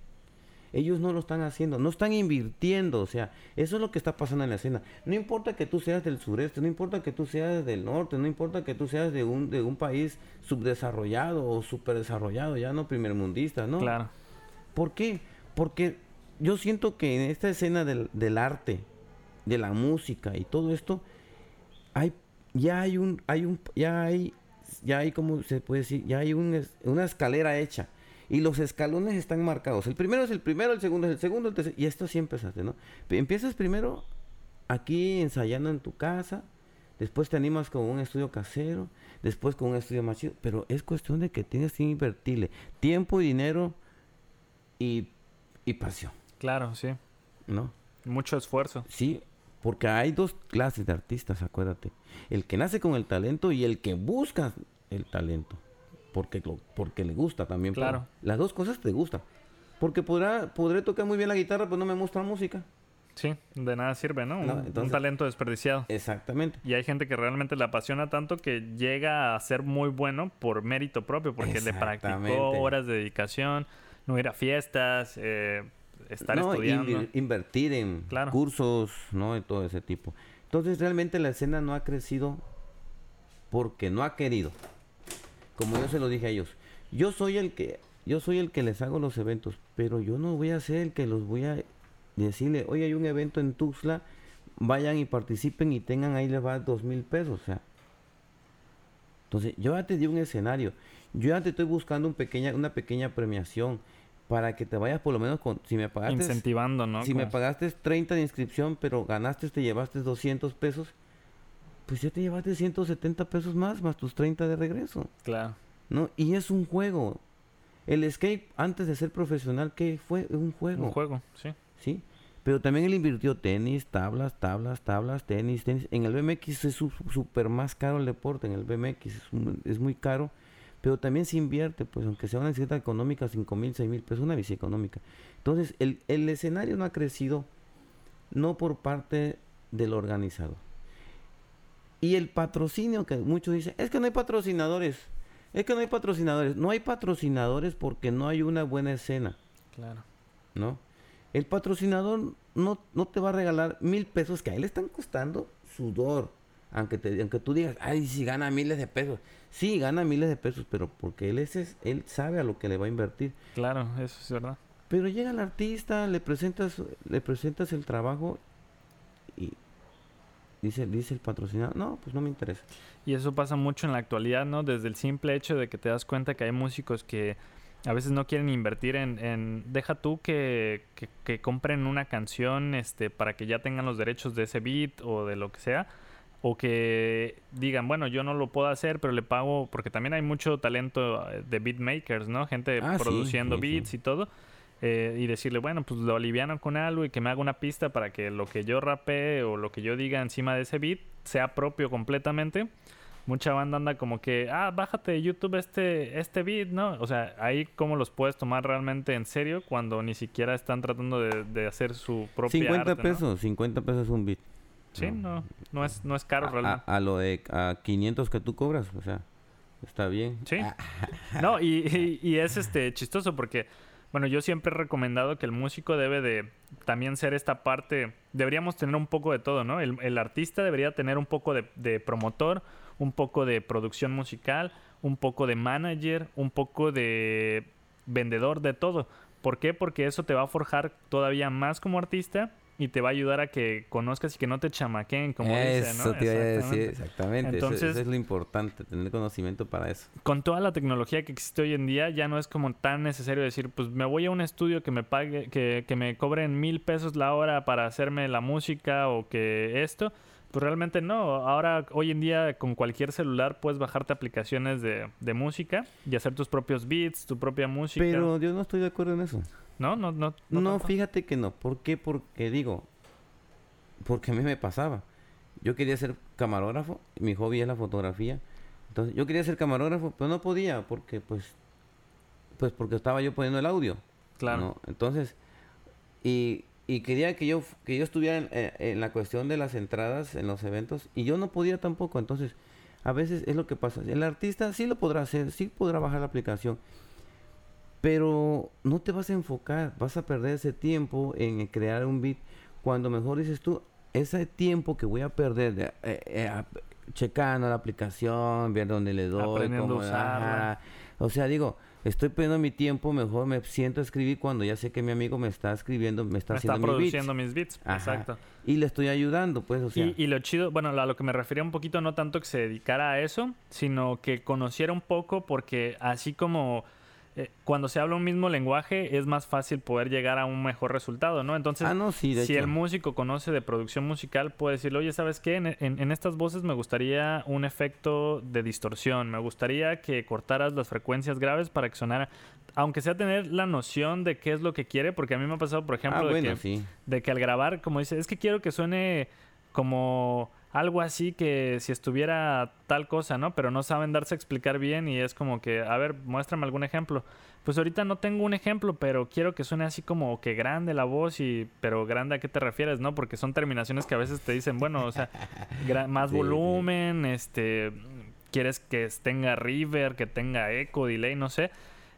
Ellos no lo están haciendo, no están invirtiendo, o sea, eso es lo que está pasando en la escena. No importa que tú seas del sureste, no importa que tú seas del norte, no importa que tú seas de un, de un país subdesarrollado o superdesarrollado, ya no primermundista, ¿no? Claro. ¿Por qué? Porque yo siento que en esta escena del, del arte, de la música y todo esto, hay, ya hay un, hay un, ya hay, ya hay como se puede decir, ya hay una escalera hecha. Y los escalones están marcados. El primero es el primero, el segundo es el segundo, el tercero. Y esto sí empezaste, ¿no? Empiezas primero aquí ensayando en tu casa, después te animas con un estudio casero, después con un estudio más chido. Pero es cuestión de que tienes que invertirle tiempo y dinero y y pasión. Claro, sí. ¿No? Mucho esfuerzo. Sí, porque hay dos clases de artistas, acuérdate. El que nace con el talento y el que busca el talento. Porque, porque le gusta también. Claro. Las dos cosas te gustan. Porque podrá, podré tocar muy bien la guitarra, pero no me gusta la música. Sí, de nada sirve, ¿no? Un, talento desperdiciado. Exactamente. Y hay gente que realmente le apasiona tanto que llega a ser muy bueno por mérito propio, porque le practicó horas de dedicación, no ir a fiestas, eh, estar estudiando. invertir en cursos, ¿no? De todo ese tipo. Entonces realmente la escena no ha crecido porque no ha querido. Como yo se lo dije a ellos. Yo soy el que yo soy el que les hago los eventos, pero yo no voy a ser el que los voy a decirle, oye, hay un evento en Tuxtla, vayan y participen y tengan ahí les va dos mil pesos, o sea. Entonces, yo ya te di un escenario, yo ya te estoy buscando un pequeña, una pequeña premiación para que te vayas por lo menos con, si me pagaste... Incentivando, ¿no? Si me pagaste 30 de inscripción, pero ganaste, te llevaste 200 pesos, pues ya te llevaste 170 pesos más, más tus 30 de regreso. Claro. ¿No? Y es un juego, el skate, antes de ser profesional, ¿qué fue? Un juego. Un juego, sí. Sí. Pero también él invirtió tenis, tablas, tablas, tablas, tenis, tenis. En el BMX es súper más caro el deporte. En el BMX es, muy caro. Pero también se invierte, pues aunque sea una bicicleta económica, 5 mil, 6 mil pesos, una bici económica. Entonces, el, el escenario no ha crecido no por parte del organizador. Y el patrocinio, que muchos dicen, es que no hay patrocinadores. Es que no hay patrocinadores. No hay patrocinadores porque no hay una buena escena. Claro. ¿No? El patrocinador no, no te va a regalar mil pesos que a él le están costando sudor. Aunque, te, aunque tú digas, ay, si gana miles de pesos. Sí, gana miles de pesos, pero porque él, es, él sabe a lo que le va a invertir. Claro, eso es verdad. Pero llega el artista, le presentas, le presentas el trabajo y dice, dice el patrocinador, no, pues no me interesa. Y eso pasa mucho en la actualidad, ¿no? Desde el simple hecho de que te das cuenta que hay músicos que a veces no quieren invertir en... deja tú que, que, compren una canción este, para que ya tengan los derechos de ese beat o de lo que sea. O que digan, bueno, yo no lo puedo hacer, pero le pago, porque también hay mucho talento eh, de beatmakers, ¿no? Gente ah, produciendo beats y todo. Eh, y decirle, bueno, pues lo aliviano con algo y que me haga una pista para que lo que yo rapee o lo que yo diga encima de ese beat sea propio completamente. Mucha banda anda como que, ah, bájate de YouTube este, este beat, ¿no? O sea, ahí cómo los puedes tomar realmente en serio cuando ni siquiera están tratando de, hacer su propia 50 pesos, 50 pesos un beat. Sí, no, no, es, no es caro realmente. A, lo de a 500 que tú cobras, o sea, está bien. Sí. <laughs> no, y, y es este chistoso porque bueno, yo siempre he recomendado que el músico debe de también ser esta parte, deberíamos tener un poco de todo, ¿no? El, artista debería tener un poco de, promotor, un poco de producción musical, un poco de manager, un poco de vendedor, de todo. ¿Por qué? Porque eso te va a forjar todavía más como artista y te va a ayudar a que conozcas y que no te chamaquen, como dice, ¿no? Eso te iba a decir, exactamente. Entonces, eso, es lo importante, tener conocimiento para eso. Con toda la tecnología que existe hoy en día, ya no es como tan necesario decir, pues me voy a un estudio que me pague, que, que me cobren mil pesos la hora para hacerme la música o que esto. Pues realmente no. Ahora, hoy en día, con cualquier celular puedes bajarte aplicaciones de, de música y hacer tus propios beats, tu propia música. Pero yo no estoy de acuerdo en eso. No, no, no. No, fíjate que no. ¿Por qué? Porque digo, porque a mí me pasaba. Yo quería ser camarógrafo, mi hobby es la fotografía. Entonces, yo quería ser camarógrafo, pero no podía porque pues pues porque estaba yo poniendo el audio. Claro. Entonces, y, y, quería que yo que yo estuviera en, eh, en, la cuestión de las entradas en los eventos y yo no podía tampoco. Entonces, a veces es lo que pasa. El artista sí lo podrá hacer, sí podrá bajar la aplicación, pero no te vas a enfocar, vas a perder ese tiempo en crear un beat cuando mejor dices tú, ese tiempo que voy a perder eh, eh, checando la aplicación, viendo dónde le doy, aprendiendo O sea, digo, estoy perdiendo mi tiempo, mejor me siento a escribir cuando ya sé que mi amigo me está escribiendo, me está haciendo está produciendo mis beats. Exacto. Y le estoy ayudando, pues, o sea. Y, lo chido, bueno, a lo que me refería un poquito, no tanto que se dedicara a eso, sino que conociera un poco, porque así como eh, cuando se habla un mismo lenguaje es más fácil poder llegar a un mejor resultado, ¿no? Entonces, Ah, no, sí, de si hecho. el músico conoce de producción musical, puede decirle, oye, ¿sabes qué? En, en- en estas voces me gustaría un efecto de distorsión, me gustaría que cortaras las frecuencias graves para que sonara, aunque sea tener la noción de qué es lo que quiere, porque a mí me ha pasado, por ejemplo, ah, de que sí. de que al grabar, como dice, es que quiero que suene como algo así que si estuviera tal cosa, ¿no? Pero no saben darse a explicar bien y es como que, a ver, muéstrame algún ejemplo. Pues ahorita no tengo un ejemplo, pero quiero que suene así como que grande la voz y, pero grande a qué te refieres, ¿no? Porque son terminaciones que a veces te dicen, bueno, o sea, más <laughs> Sí, sí. volumen, este, quieres que tenga river, que tenga eco, delay, no sé.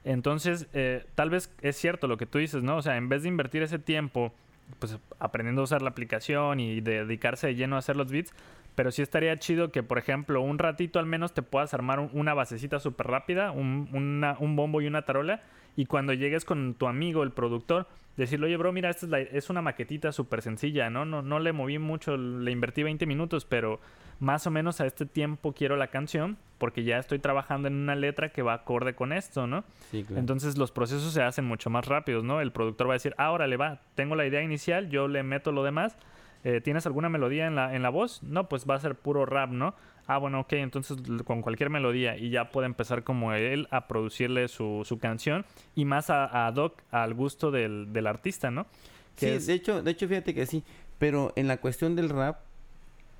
Entonces, eh, tal vez es cierto lo que tú dices, ¿no? O sea, en vez de invertir ese tiempo, pues aprendiendo a usar la aplicación y de dedicarse de lleno a hacer los beats, pero sí estaría chido que, por ejemplo, un ratito al menos te puedas armar un- una basecita súper rápida, un, una- un bombo y una tarola, y cuando llegues con tu amigo, el productor, decirle, oye, bro, mira, esta es, la- es una maquetita súper sencilla, ¿no? ¿no? No le moví mucho, le invertí 20 minutos, pero más o menos a este tiempo quiero la canción, porque ya estoy trabajando en una letra que va acorde con esto, ¿no? Sí, claro. Entonces los procesos se hacen mucho más rápidos, ¿no? El productor va a decir, ah, órale, va, tengo la idea inicial, yo le meto lo demás. Eh, ¿Tienes alguna melodía en la, en la voz? No, pues va a ser puro rap, ¿no? Ah, bueno, ok, entonces con cualquier melodía y ya puede empezar como él a producirle su, su canción y más a, a Doc al gusto del, del artista, ¿no? Sí, es- de hecho, de hecho, fíjate que sí. Pero en la cuestión del rap,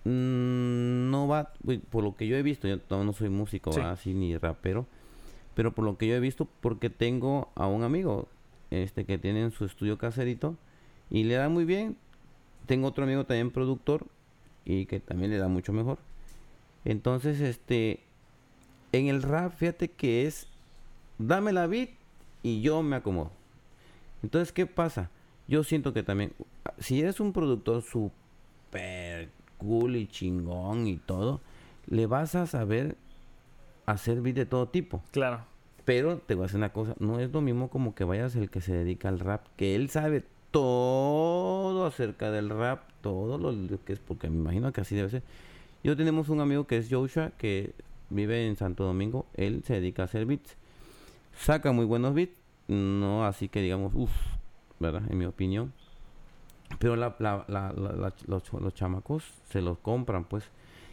mm, no va, por lo que yo he visto, yo no no soy músico Sí. así ni rapero, pero por lo que yo he visto, porque tengo a un amigo este que tiene en su estudio caserito y le da muy bien. Tengo otro amigo también productor y que también le da mucho mejor. Entonces, este, en el rap, fíjate que es, dame la beat y yo me acomodo. Entonces, ¿qué pasa? Yo siento que también, si eres un productor super cool y chingón y todo, le vas a saber hacer beat de todo tipo. Claro, Pero te voy a decir una cosa, no es lo mismo como que vayas el que se dedica al rap, que él sabe todo acerca del rap, todo lo que es, porque me imagino que así debe ser. Yo tenemos un amigo que es Joshua, que vive en Santo Domingo, él se dedica a hacer beats, saca muy buenos beats, no así que digamos, uff, ¿verdad? En mi opinión. Pero la, la- la- los chamacos se los compran, pues,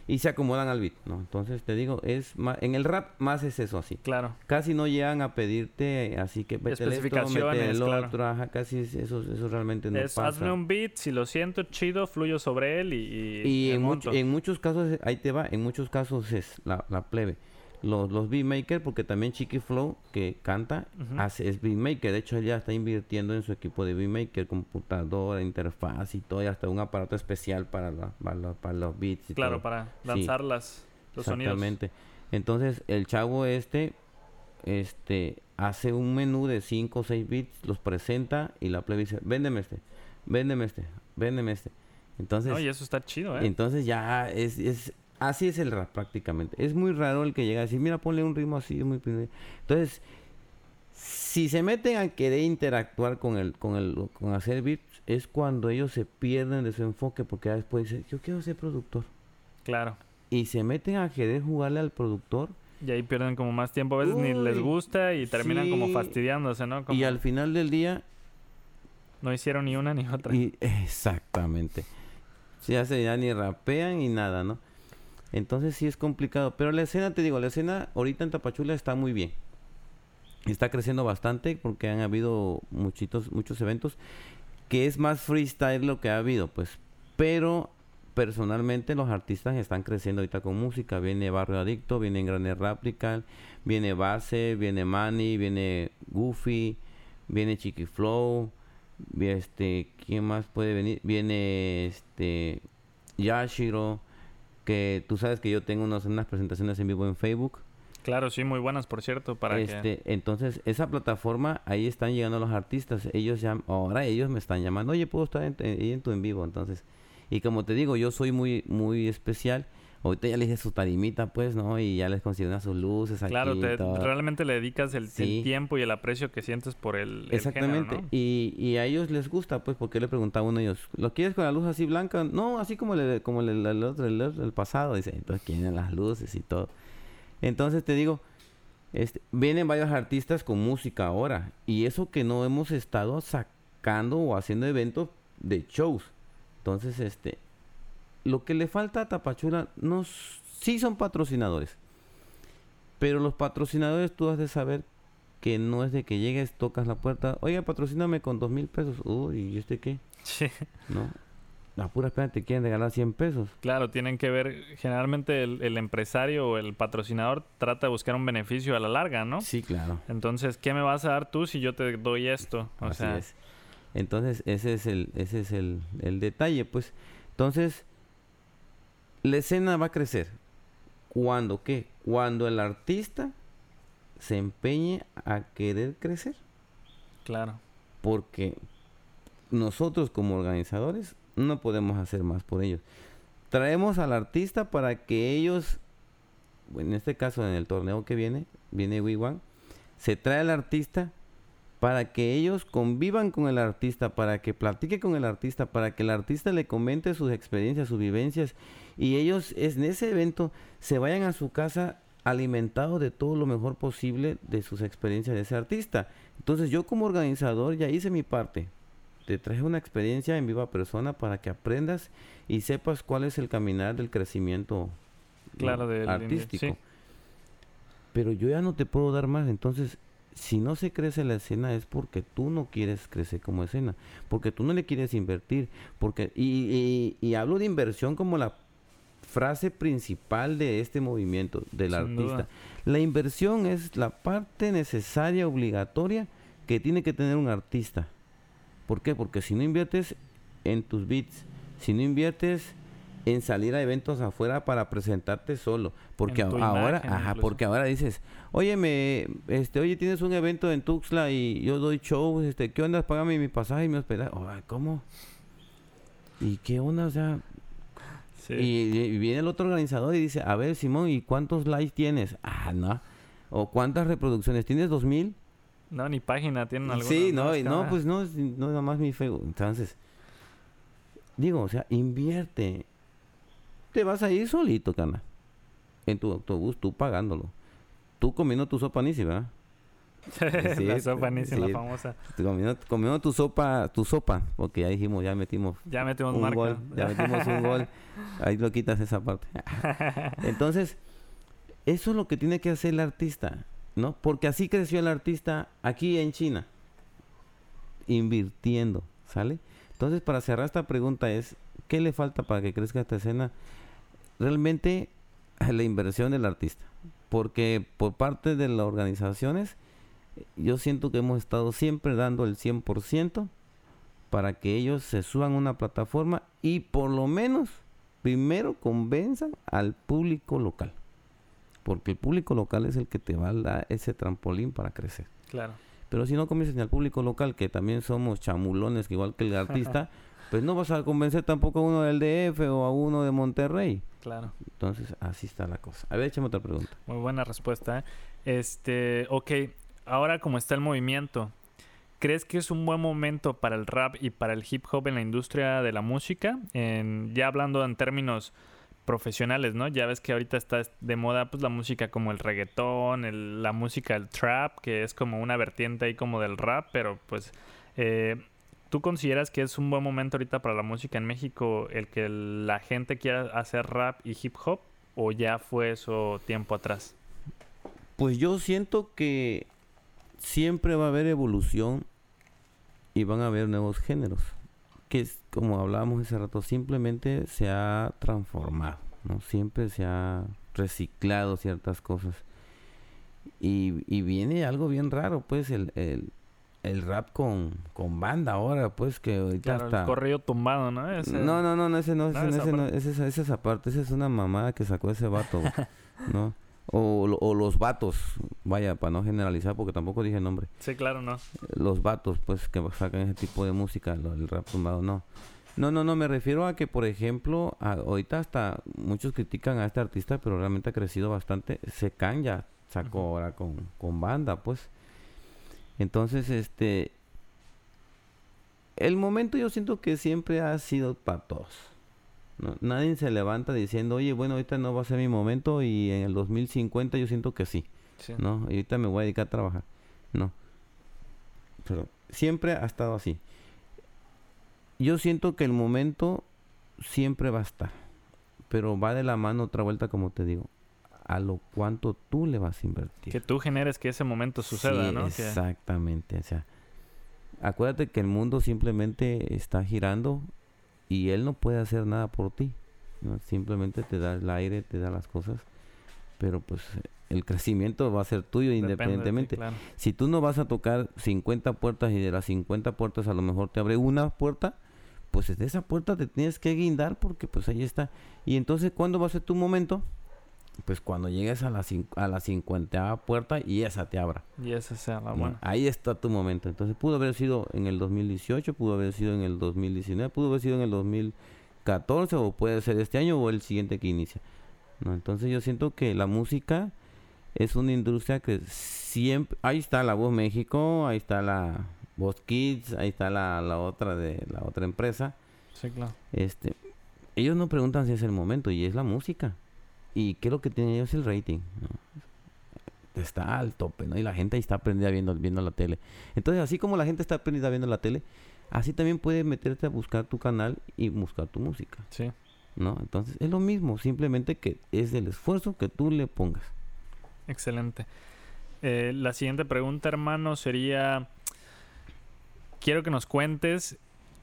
y se acomodan al beat, ¿no? Entonces te digo, es más, en el rap más es eso así claro. casi no llegan a pedirte así que vete esto, Especificaciones, mete el claro. otro, ajá, casi es- eso, eso realmente no es, pasa. hazme un beat, si lo siento chido, fluyo sobre él y... Y, y en, much- en muchos casos, ahí te va, en muchos casos es la, la plebe. Los, los beatmakers, porque también Chiqui Flow, que canta, hace, es beatmaker. De hecho, él ya está invirtiendo en su equipo de beatmaker, computadora, interfaz y todo, y hasta un aparato especial para, la- para, la- para los beats y Claro, todo. para Sí. lanzar las, los sonidos. Exactamente. Entonces, el chavo este, este, hace un menú de 5 o 6 bits, los presenta y la plebe dice, véndeme este, véndeme este, véndeme este. Entonces, Oye, eso está chido, ¿eh? entonces ya es, es, así es el rap prácticamente. Es muy raro el que llega a decir, mira, ponle un ritmo así, muy primero". Entonces, si se meten a querer interactuar con el, con el, con hacer beats, es cuando ellos se pierden de su enfoque, porque ya después dicen, yo quiero ser productor. Claro. Y se meten a querer jugarle al productor. Y ahí pierden como más tiempo. A veces ni les gusta y terminan como fastidiándose, ¿no? Como Y al final del día, no hicieron ni una ni otra. y <laughs> exactamente. Se hace ya ni rapean ni nada, ¿no? Entonces sí es complicado. Pero la escena, te digo, la escena ahorita en Tapachula está muy bien. Está creciendo bastante porque han habido muchitos, muchos eventos. Que es más freestyle lo que ha habido, pues. Pero personalmente los artistas están creciendo ahorita con música. Viene Barrio Adicto, viene Grande Replical, viene Base, viene Manny, viene Goofy, viene Chiqui Flow, este, ¿quién más puede venir? Viene este Yashiro, que tú sabes que yo tengo unas, unas presentaciones en vivo en Facebook. Claro, sí, muy buenas, por cierto, para que... este, entonces esa plataforma ahí están llegando los artistas, ellos ya ahora ellos me están llamando, "Oye, puedo estar en, en- en tu en vivo", entonces y como te digo, yo soy muy muy especial. Ahorita ya les dije su tarimita, pues, ¿no? Y ya les consiguieron sus luces aquí Claro, te, realmente le dedicas el, tiempo y el aprecio que sientes por el, el Exactamente. género, ¿no? y, y a ellos les gusta, pues, porque le preguntaba a uno de ellos, ¿lo quieres con la luz así blanca? No, así como el, como el, el otro, el, el pasado. Dice, entonces quieren las luces y todo. Entonces te digo, Este, vienen varios artistas con música ahora. Y eso que no hemos estado sacando o haciendo eventos de shows. Entonces, este, lo que le falta a Tapachula, no, sí son patrocinadores. Pero los patrocinadores tú has de saber que no es de que llegues, tocas la puerta, oiga, patrocíname con dos mil pesos. Uy, ¿y este qué? Sí. ¿No? La pura espera te quieren regalar 100 pesos. Claro, tienen que ver, generalmente el, empresario o el patrocinador trata de buscar un beneficio a la larga, ¿no? Sí, claro. Entonces, ¿qué me vas a dar tú si yo te doy esto? O Así es. Entonces, ese es el, ese es el, el detalle, pues. Entonces, la escena va a crecer. ¿Cuándo qué? Cuando el artista se empeñe a querer crecer. Claro. Porque nosotros como organizadores no podemos hacer más por ellos. Traemos al artista para que ellos, en este caso en el torneo que viene, viene Wiwan, se trae al artista para que ellos convivan con el artista, para que platique con el artista, para que el artista le comente sus experiencias, sus vivencias y ellos en ese evento se vayan a su casa alimentados de todo lo mejor posible de sus experiencias de ese artista. Entonces yo como organizador ya hice mi parte te traje una experiencia en viva persona para que aprendas y sepas cuál es el caminar del crecimiento claro, artístico. Pero yo ya no te puedo dar más, entonces si no se crece la escena es porque tú no quieres crecer como escena, porque tú no le quieres invertir, porque y, y, hablo de inversión como la frase principal de este movimiento del artista. La inversión es la parte necesaria, obligatoria que tiene que tener un artista. ¿Por qué? Porque si no inviertes en tus beats, si no inviertes en salir a eventos afuera para presentarte solo, porque ahora, ajá, porque ahora dices, oye, me, este, oye, tienes un evento en Tuxtla y yo doy shows, este, ¿qué onda? Págame mi pasaje y mi hospedaje. ¿cómo? ¿Y qué onda? O sea, y, viene el otro organizador y dice, a ver, Simón, ¿y cuántos likes tienes? Ah, no. ¿O cuántas reproducciones? ¿Tienes dos mil? No, ni página tienen alguna. Sí, no, no, pues no, no nada más mi Facebook. Entonces, digo, o sea, invierte. Te vas a ir solito, cana. En tu autobús, tú pagándolo. Tú comiendo tu sopa nisi, ¿verdad? <laughs> la sopa nisi, la famosa. Comiendo, comiendo, tu sopa, tu sopa, porque ya dijimos, ya metimos. Ya metimos un marca. Gol, ya metimos un gol. <laughs> Ahí lo quitas esa parte. <laughs> Entonces, eso es lo que tiene que hacer el artista ¿no? Porque así creció el artista aquí en China, invirtiendo, ¿sale? Entonces, para cerrar esta pregunta es, ¿qué le falta para que crezca esta escena? Realmente la inversión del artista, porque por parte de las organizaciones, yo siento que hemos estado siempre dando el 100% para que ellos se suban a una plataforma y por lo menos primero convenzan al público local porque el público local es el que te va a dar ese trampolín para crecer. Claro. Pero si no convences al público local, que también somos chamulones, igual que el artista, <laughs> pues no vas a convencer tampoco a uno del DF o a uno de Monterrey. Claro. Entonces, así está la cosa. A ver, échame otra pregunta. Muy buena respuesta. ¿eh? Este, ok, ahora como está el movimiento, ¿crees que es un buen momento para el rap y para el hip hop en la industria de la música? En, ya hablando en términos profesionales, ¿no? Ya ves que ahorita está de moda pues la música como el reggaetón, la música el trap, que es como una vertiente ahí como del rap, pero pues eh, ¿tú consideras que es un buen momento ahorita para la música en México el que la gente quiera hacer rap y hip hop o ya fue eso tiempo atrás? Pues yo siento que siempre va a haber evolución y van a haber nuevos géneros que como hablábamos hace rato, simplemente se ha transformado, ¿no? Siempre se ha reciclado ciertas cosas. Y, viene algo bien raro, pues, el, el rap con, con banda ahora, pues, que ahorita está... el corrido tumbado, ¿no? No, no, no, ese no, ese, ese, no, ese, esa, esa parte, esa es una mamada que sacó ese vato, <laughs> ¿no? O, o, los vatos, vaya, para no generalizar, porque tampoco dije nombre. Sí, claro, no. Los vatos, pues, que sacan ese tipo de música, el rap tumbado, no. No, no, no, me refiero a que, por ejemplo, ahorita hasta muchos critican a este artista, pero realmente ha crecido bastante. Secan ya sacó ahora con, con banda, pues. Entonces, este... El momento yo siento que siempre ha sido para todos nadie se levanta diciendo, oye, bueno, ahorita no va a ser mi momento y en el 2050 yo siento que sí. ¿no? Y ahorita me voy a dedicar a trabajar. No. Pero siempre ha estado así. Yo siento que el momento siempre va a estar. Pero va de la mano otra vuelta, como te digo. A lo cuánto tú le vas a invertir. Que tú generes que ese momento suceda, ¿no? Exactamente. O sea, acuérdate que el mundo simplemente está girando y él no puede hacer nada por ti. Simplemente te da el aire, te da las cosas. Pero pues el crecimiento va a ser tuyo independientemente. Si tú no vas a tocar 50 puertas y de las 50 puertas a lo mejor te abre una puerta, pues de esa puerta te tienes que guindar porque pues ahí está. Y entonces, ¿cuándo va a ser tu momento? Pues cuando llegues a la, a la 50 puerta y esa te abra. Y esa sea la buena. Ahí está tu momento. Entonces pudo haber sido en el 2018, pudo haber sido en el 2019, pudo haber sido en el 2014 o puede ser este año o el siguiente que inicia. ¿no? Entonces yo siento que la música es una industria que siempre... Ahí está la Voz México, ahí está la Voz Kids, ahí está la, la otra de la otra empresa. Sí, claro. Este, ellos no preguntan si es el momento y es la música. Y creo que tiene ellos el rating. Está al tope, ¿no? Y la gente ahí está prendida viendo, viendo la tele. Entonces, así como la gente está prendida viendo la tele, así también puedes meterte a buscar tu canal y buscar tu música. Sí. ¿No? Entonces, es lo mismo, simplemente que es el esfuerzo que tú le pongas. Excelente. Eh, la siguiente pregunta, hermano, sería, quiero que nos cuentes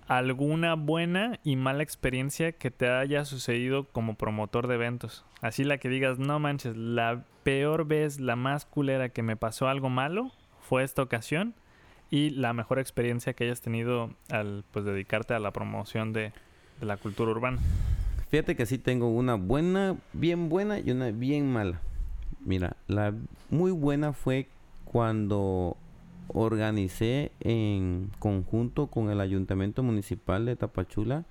alguna buena y mala experiencia que te haya sucedido como promotor de eventos. Así la que digas, no manches, la peor vez, la más culera que me pasó algo malo fue esta ocasión y la mejor experiencia que hayas tenido al pues dedicarte a la promoción de, de la cultura urbana. Fíjate que sí tengo una buena, bien buena y una bien mala. Mira, la muy buena fue cuando organicé en conjunto con el Ayuntamiento Municipal de Tapachula,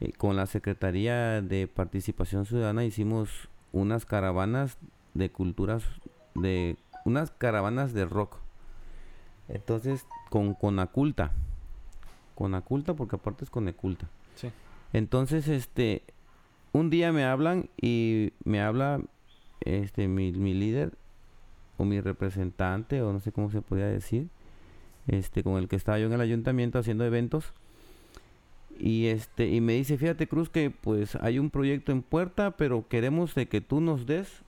eh, con la Secretaría de Participación Ciudadana, hicimos unas caravanas de culturas, de unas caravanas de rock. Entonces, con Conaculta. Conaculta, porque aparte es Coneculta. Sí. Entonces, este, un día me hablan y me habla este mi, mi líder o mi representante o no sé cómo se podía decir este con el que estaba yo en el ayuntamiento haciendo eventos y este y me dice fíjate Cruz que pues hay un proyecto en puerta pero queremos de que tú nos des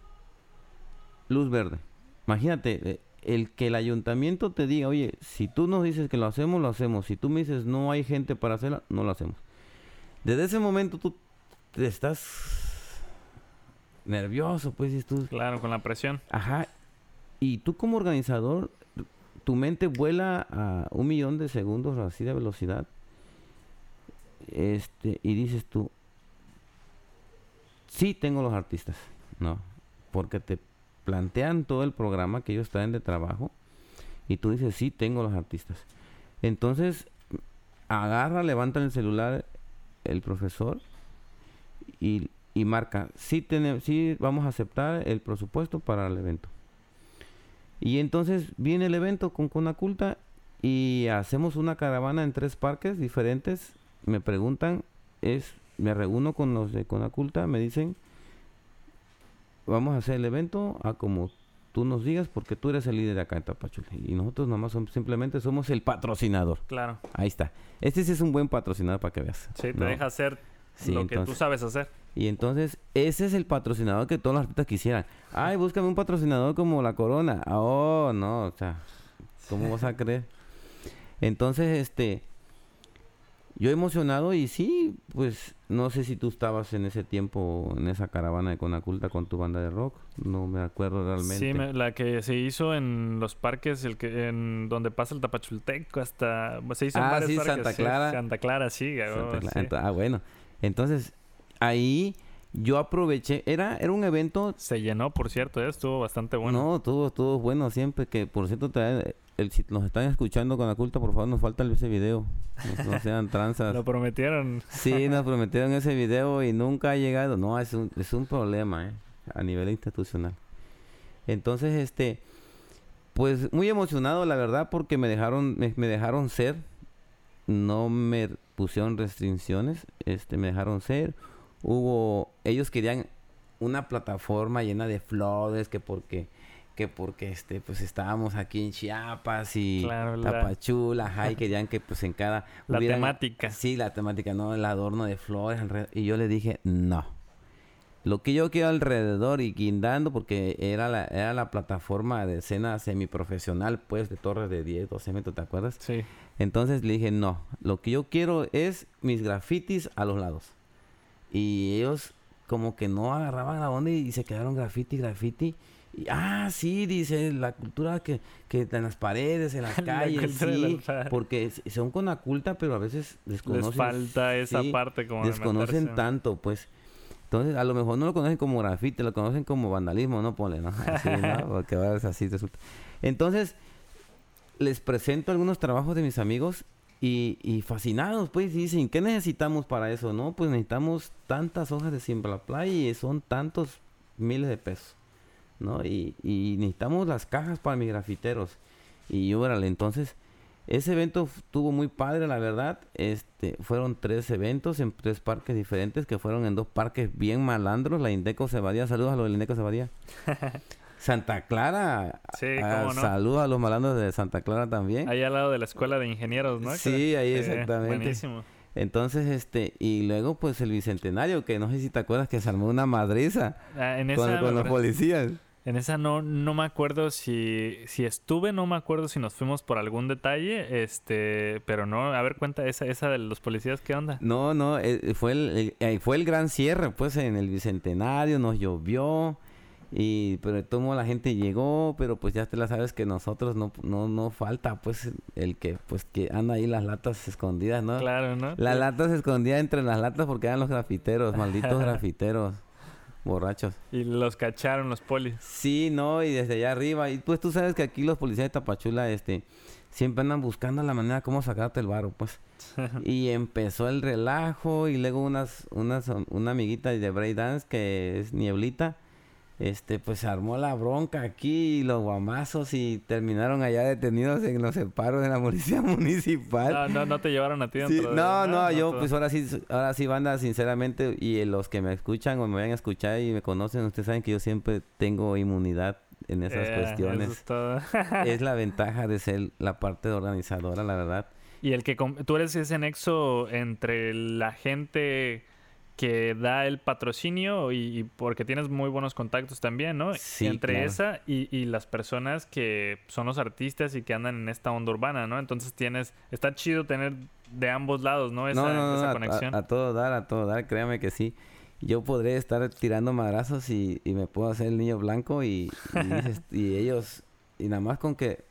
luz verde imagínate eh, el que el ayuntamiento te diga oye si tú nos dices que lo hacemos lo hacemos si tú me dices no hay gente para hacerlo no lo hacemos desde ese momento tú te estás nervioso, pues, y tú... Claro, con la presión. Ajá. Y tú como organizador, tu mente vuela a un millón de segundos así de velocidad. Este, y dices tú, sí tengo los artistas, ¿no? Porque te plantean todo el programa que ellos traen de trabajo y tú dices, sí tengo los artistas. Entonces, agarra, levanta el celular el profesor y y marca, sí, tenemos, sí vamos a aceptar el presupuesto para el evento. Y entonces viene el evento con Conaculta y hacemos una caravana en tres parques diferentes. Me preguntan, es, me reúno con los de Conaculta, me dicen, vamos a hacer el evento a como tú nos digas porque tú eres el líder de acá en Tapachula. Y nosotros nomás simplemente somos el patrocinador. Claro. Ahí está. Este sí es un buen patrocinador para que veas. Sí, te deja hacer lo que tú sabes hacer. Y entonces, ese es el patrocinador que todos los artistas quisieran. Ay, búscame un patrocinador como la Corona. Oh, no, o sea, ¿cómo vas a creer? Entonces, este, yo emocionado y sí, pues, no sé si tú estabas en ese tiempo en esa caravana de Conaculta con tu banda de rock. No me acuerdo realmente. Sí, la que se hizo en los parques, el que, en donde pasa el Tapachultec, hasta, se hizo en ah, varios sí, parques. Santa Clara. Santa Clara, sí. Oh, ah, bueno. Entonces, ahí yo aproveché, era, era un evento... Se llenó, por cierto, ¿eh? estuvo bastante bueno. No, estuvo, estuvo bueno siempre, que por cierto, el, si nos están escuchando con la culta, por favor, nos falta ese video. No, <laughs> sean tranzas. Lo prometieron. Sí, <laughs> nos prometieron ese video y nunca ha llegado. No, es un, es un problema, ¿eh? A nivel institucional. Entonces, este... Pues muy emocionado, la verdad, porque me dejaron, me dejaron ser. No me pusieron restricciones, este, me dejaron ser hubo, ellos querían una plataforma llena de flores, que porque que porque este pues estábamos aquí en Chiapas y Tapachula, ajá, y <laughs> querían que pues en cada la temática. Sí, la temática, no el adorno de flores y yo le dije, "No. Lo que yo quiero alrededor y guindando porque era la era la plataforma de escena semiprofesional pues de torres de 10, 12 metros, ¿te acuerdas? Sí. Entonces le dije, "No, lo que yo quiero es mis grafitis a los lados." Y ellos como que no agarraban la onda y, se quedaron graffiti, graffiti. Y, ah, sí, dice, la cultura que, que en las paredes, en las <laughs> calles, sí, porque son con la culta, pero a veces desconocen. Les falta esa parte como Desconocen tanto, pues. Entonces, a lo mejor no lo conocen como grafiti, lo conocen como vandalismo, no pone, ¿no? <laughs> Así, ¿no? Porque ahora es así resulta. Entonces, les presento algunos trabajos de mis amigos y, y, fascinados, pues, dicen, ¿qué necesitamos para eso? No, pues necesitamos tantas hojas de Siembra Playa y son tantos miles de pesos, ¿no? Y, y necesitamos las cajas para mis grafiteros. Y órale, entonces, ese evento estuvo muy padre, la verdad. Este, fueron tres eventos en tres parques diferentes, que fueron en dos parques bien malandros. La Indeco Cebadía, saludos a los del Indeco Cebadía. <laughs> Santa Clara. Sí, cómo no. Saludos a los malandros de Santa Clara también. Ahí al lado de la escuela de ingenieros, ¿no? Sí, ahí exactamente. Buenísimo. Entonces, este, y luego pues el Bicentenario, que no sé si te acuerdas que se armó una madriza ah, en con, con los policías. En esa no, no me acuerdo si, si estuve, no me acuerdo si nos fuimos por algún detalle, este, pero no, a ver, cuenta esa, esa de los policías, ¿qué onda? No, no, eh, fue el, eh, fue el gran cierre, pues en el Bicentenario, nos llovió, y pero todo la gente llegó, pero pues ya te la sabes que nosotros no, no, no falta pues el que pues que anda ahí las latas escondidas, ¿no? Claro, ¿no? Las latas escondidas entre las latas porque eran los grafiteros, malditos <laughs> grafiteros. Borrachos. Y los cacharon los polis. Sí, no, y desde allá arriba. Y pues tú sabes que aquí los policías de Tapachula, este, siempre andan buscando la manera cómo sacarte el varo, pues. <laughs> y empezó el relajo y luego unas, unas, una amiguita de Bray Dance que es Nieblita este, pues se armó la bronca aquí, los guamazos y terminaron allá detenidos en los separos de la policía <laughs> municipal. No, no, no te llevaron a ti. no, no, yo pues ahora sí, ahora sí banda, sinceramente, y los que me escuchan o me vayan a escuchar y me conocen, ustedes saben que yo siempre tengo inmunidad en esas eh, cuestiones. es la <laughs> ventaja de ser la parte organizadora, la verdad. Y el que tú eres ese nexo entre la gente que da el patrocinio y, porque tienes muy buenos contactos también, ¿no? Sí, Entre esa y, y, las personas que son los artistas y que andan en esta onda urbana, ¿no? Entonces tienes, está chido tener de ambos lados, ¿no? Esa, esa conexión. A, todo dar, a todo dar, créame que sí. Yo podré estar tirando madrazos y, y me puedo hacer el niño blanco y, y, ellos, y nada más con que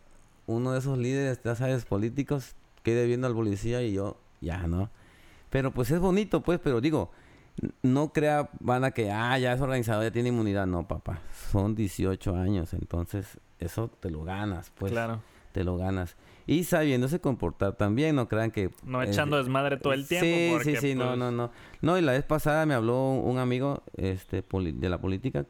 uno de esos líderes, ya sabes, políticos, quede viendo al policía y yo, ya, ¿no? Pero pues es bonito, pues, pero digo, no crea, van a que, ah, ya es organizador, ya tiene inmunidad. No, papá. Son 18 años, entonces eso te lo ganas, pues. Claro. Te lo ganas. Y sabiéndose comportar también, no crean que... No echando desmadre todo el tiempo. Sí, sí, sí, no, pues no, no. No, y la vez pasada me habló un amigo este, de la política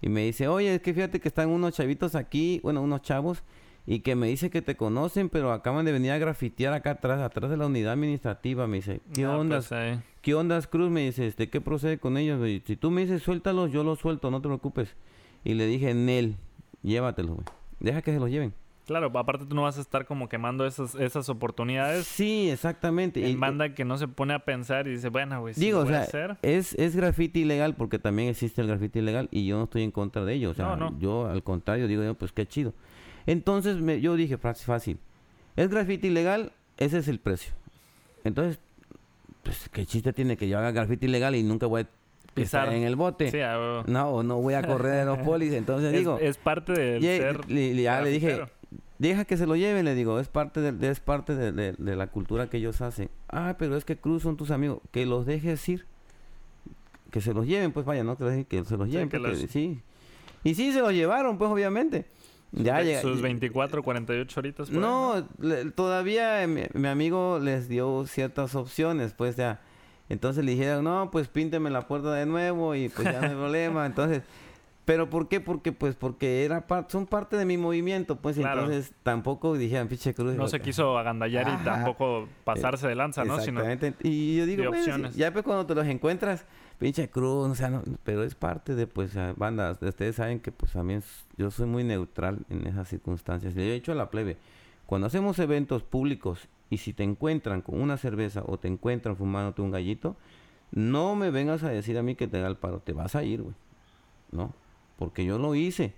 y me dice, oye, es que fíjate que están unos chavitos aquí, bueno, unos chavos y que me dice que te conocen, pero acaban de venir a grafitear acá atrás, atrás de la unidad administrativa. Me dice, ¿qué onda? Pues, ¿Qué onda, Cruz? Me dice, este, ¿qué procede con ellos? Si tú me dices, suéltalos, yo los suelto, no te preocupes. Y le dije, Nel, llévatelos, güey. Deja que se los lleven. Claro, aparte tú no vas a estar como quemando esas, esas oportunidades. Sí, exactamente. En banda que no se pone a pensar y dice, bueno, güey, Digo, o sea, es, es graffiti ilegal porque también existe el graffiti ilegal y yo no estoy en contra de ello. O sea, yo al contrario digo, pues qué chido. Entonces me, yo dije, fácil, es grafiti ilegal, ese es el precio. Entonces, pues, ¿qué chiste tiene que yo haga grafiti ilegal y nunca voy a pisar en el bote? No, no voy a correr de los <laughs> polis. Entonces digo... Es parte del ser Ya le dije, deja que se lo lleven, le digo, es parte de, es parte de, la cultura que ellos hacen. Ah, pero es que Cruz son tus amigos. Que los dejes ir. Que se los lleven, pues vaya, no que se los lleven. sí. Y sí, se los llevaron, pues obviamente. Ya Sus 24, 48 horitas. no, todavía mi, amigo les dio ciertas opciones, pues ya. Entonces le dijeron, no, pues pínteme la puerta de nuevo y pues ya no hay <laughs> problema. Entonces, Pero ¿por qué? Porque pues porque era son parte de mi movimiento, pues entonces tampoco dijeron, pinche cruz. No se quiso agandallar y tampoco pasarse de lanza, ¿no? Exactamente. y yo digo, ya pues cuando te los encuentras, pinche cruz, o sea, no, pero es parte de pues bandas, ustedes saben que pues también yo soy muy neutral en esas circunstancias. Le he dicho a la plebe, cuando hacemos eventos públicos y si te encuentran con una cerveza o te encuentran fumándote un gallito, no me vengas a decir a mí que te da el paro, te vas a ir, güey. ¿No? Porque yo lo hice,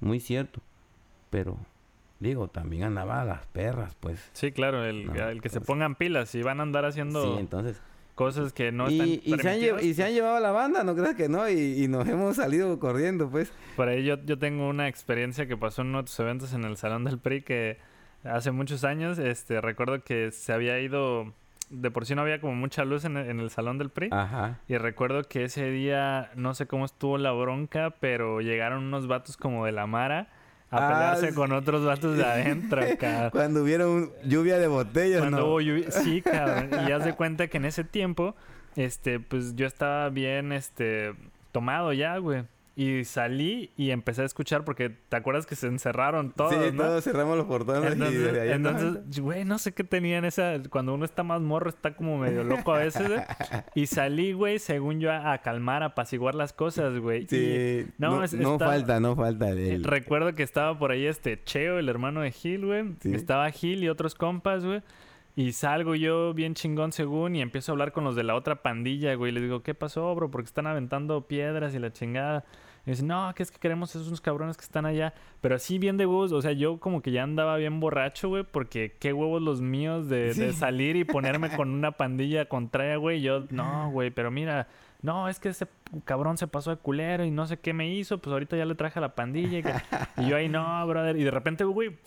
muy cierto. Pero, digo, también andaba a las perras, pues. Sí, claro, el, que se pongan pilas y van a andar haciendo... Sí, entonces cosas que no y, están y se, han y se han llevado a la banda, no creas que no, y, nos hemos salido corriendo, pues. Por ahí yo, yo tengo una experiencia que pasó en otros eventos en el Salón del PRI que hace muchos años, este, recuerdo que se había ido, de por sí no había como mucha luz en el, Salón del PRI. Ajá. Y recuerdo que ese día, no sé cómo estuvo la bronca, pero llegaron unos vatos como de la Mara a ah, pelearse con otros vatos de adentro, <laughs> cabrón. Cuando hubieron lluvia de botellas, Cuando hubo lluvia... Sí, <laughs> cabrón. Y haz de cuenta que en ese tiempo, este, pues yo estaba bien, este, tomado ya, güey. Y salí y empecé a escuchar porque te acuerdas que se encerraron todos. Sí, todos cerramos los portones entonces, y desde Entonces, güey, no sé qué tenían esa. Cuando uno está más morro, está como medio loco a veces, ¿eh? <laughs> Y salí, güey, según yo, a, calmar, a apaciguar las cosas, güey. Sí. no, no, falta, no falta. El... Recuerdo que estaba por ahí este Cheo, el hermano de Gil, güey. Estaba Gil y otros compas, güey. Y salgo yo bien chingón según y empiezo a hablar con los de la otra pandilla, güey. Y les digo, ¿qué pasó, bro? Porque están aventando piedras y la chingada. Y dicen, no, que es que queremos esos unos cabrones que están allá. Pero así bien de huevos, o sea, yo como que ya andaba bien borracho, güey, porque qué huevos los míos de, salir y ponerme con una pandilla contraria, güey. Yo, no, <laughs> güey, pero mira, no, es que ese cabrón se pasó de culero y no sé qué me hizo, pues ahorita ya le traje a la pandilla. Y, <laughs> yo ahí, no, brother. Y de repente, güey,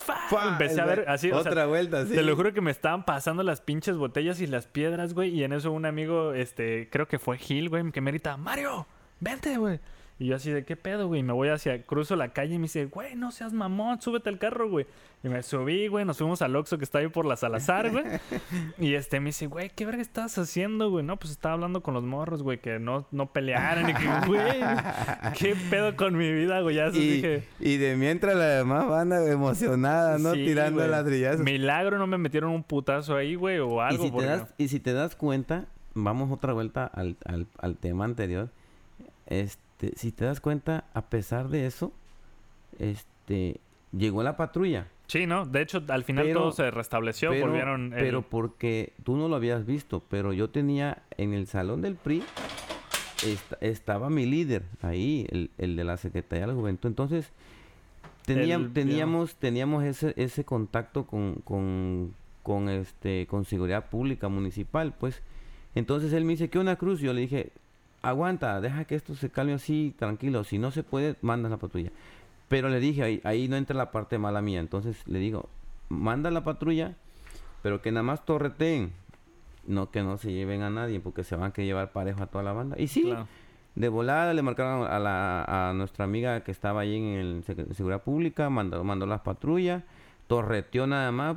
empecé a ver así. Otra vuelta, sí. Te lo juro que me estaban pasando las pinches botellas y las piedras, güey. Y en eso un amigo, este, creo que fue Gil, güey, que me grita, Mario, vente, güey. Y yo así de, ¿qué pedo, güey? Y me voy hacia, cruzo la calle y me dice, güey, no seas mamón, súbete al carro, güey. Y me subí, güey, nos fuimos al Oxxo que está ahí por la Salazar, güey. <laughs> y este me dice, güey, ¿qué verga estás haciendo, güey? No, pues estaba hablando con los morros, güey, que no, no pelearan. Y que, <laughs> güey, ¿qué pedo con mi vida, güey? Ya y, dije. Y de mientras la demás banda emocionada, ¿no? Tirando ladrillazos. Milagro no me metieron un putazo ahí, güey, o algo. Y si, te das, y si te das cuenta, vamos otra vuelta al, al, al tema anterior. Este este, si te das cuenta, a pesar de eso, este, llegó la patrulla. Sí, ¿no? De hecho, al final todo se restableció, volvieron... Pero porque tú no lo habías visto, pero yo tenía en el salón del PRI, estaba mi líder ahí, el, de la Secretaría de la Juventud. Entonces, teníamos, teníamos, teníamos ese, ese contacto con, con, con, este, con seguridad pública municipal, pues. Entonces él me dice, ¿qué una cruz? Yo le dije, aguanta, deja que esto se calme así, tranquilo. Si no se puede, manda la patrulla. Pero le dije, ahí, ahí no entra la parte mala mía. Entonces le digo, manda la patrulla, pero que nada más torreten. No que no se lleven a nadie, porque se van a llevar parejo a toda la banda. Y sí, de volada le marcaron a, la, a nuestra amiga que estaba ahí en el Seguridad Pública, mandó, mandó las patrullas, torreteó nada más,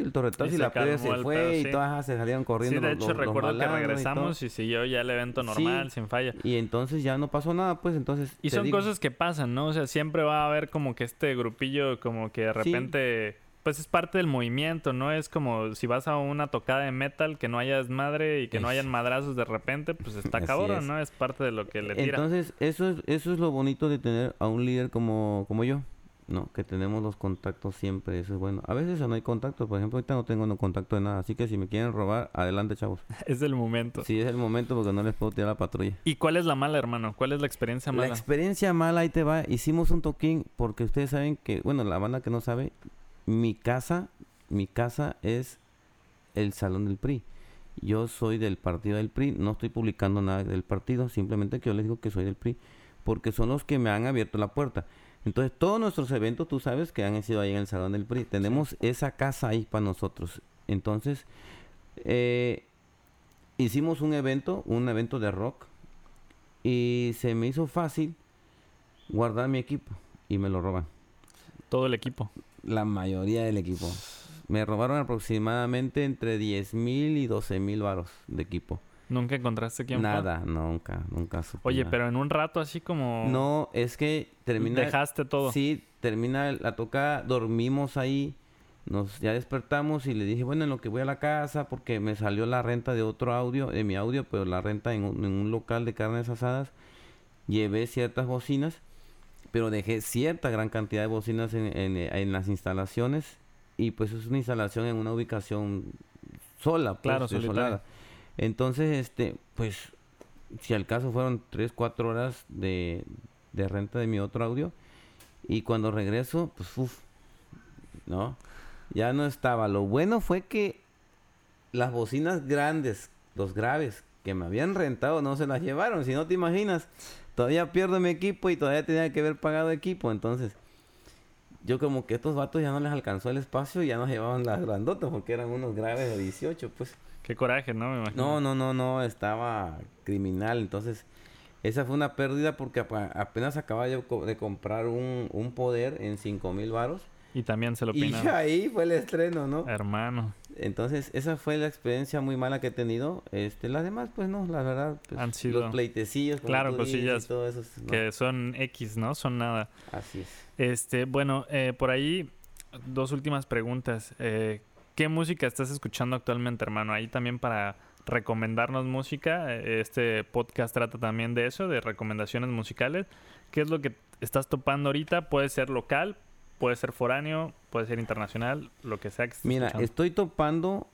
el torretazo y, la plebe se fue y todas se salieron corriendo. Sí, de hecho recuerdo que regresamos y, siguió ya el evento normal, sin falla. Y entonces ya no pasó nada, pues entonces... Y son cosas que pasan, ¿no? O sea, siempre va a haber como que este grupillo como que de repente... Pues es parte del movimiento, ¿no? Es como si vas a una tocada de metal que no haya desmadre y que no hayan madrazos de repente, pues está cabrón, ¿no? Es parte de lo que le tira. Entonces, eso es, eso es lo bonito de tener a un líder como, como yo. No, que tenemos los contactos siempre, eso es bueno. A veces no hay contacto, por ejemplo, ahorita no tengo no contacto de nada, así que si me quieren robar, adelante, chavos. <laughs> es el momento. Sí, es el momento porque no les puedo tirar la patrulla. ¿Y cuál es la mala, hermano? ¿Cuál es la experiencia mala? La experiencia mala, ahí te va. Hicimos un toquín porque ustedes saben que, bueno, la banda que no sabe, mi casa, mi casa es el salón del PRI. Yo soy del partido del PRI, no estoy publicando nada del partido, simplemente que yo les digo que soy del PRI, porque son los que me han abierto la puerta. Entonces, todos nuestros eventos, tú sabes que han sido ahí en el Salón del PRI. Tenemos esa casa ahí para nosotros. Entonces, eh, hicimos un evento, un evento de rock, y se me hizo fácil guardar mi equipo y me lo roban. ¿Todo el equipo? La mayoría del equipo. Me robaron aproximadamente entre 10 mil y 12 mil varos de equipo. ¿Nunca encontraste quién Nada, nunca, nunca supe Oye, pero en un rato así como... No, es que termina... Dejaste todo. Sí, termina la toca, dormimos ahí, nos ya despertamos y le dije, bueno, en lo que voy a la casa, porque me salió la renta de otro audio, de mi audio, pero la renta en un, en un local de carnes asadas, llevé ciertas bocinas, pero dejé cierta gran cantidad de bocinas en, en, en las instalaciones. Y pues es una instalación en una ubicación sola, pues, claro, desolada. Entonces, este, pues, si al caso fueron 3, 4 horas de, de renta de mi otro audio. Y cuando regreso, pues, uff, ¿no? Ya no estaba. Lo bueno fue que las bocinas grandes, los graves, que me habían rentado, no se las llevaron. Si no te imaginas, todavía pierdo mi equipo y todavía tenía que haber pagado equipo. Entonces, yo como que estos vatos ya no les alcanzó el espacio y ya nos llevaban las grandotas porque eran unos graves de 18, pues. Qué coraje, ¿no? Me imagino. No, no, no, no, estaba criminal. Entonces, esa fue una pérdida porque apenas acababa de, de comprar un, un, poder en 5 mil varos. Y también se lo pinaron. Y <laughs> ahí fue el estreno, ¿no? Hermano. Entonces, esa fue la experiencia muy mala que he tenido. Este, las demás, pues no, la verdad. Pues, Han sido. Los pleitecillos. Claro, cosillas. Que son X, ¿no? Son nada. Así es. Este, bueno, eh, por ahí, dos últimas preguntas. Eh, ¿Qué música estás escuchando actualmente, hermano? Ahí también para recomendarnos música. Eh, este podcast trata también de eso, de recomendaciones musicales. ¿Qué es lo que estás topando ahorita? Puede ser local, puede ser foráneo, puede ser internacional, lo que sea que estés Mira, estoy topando.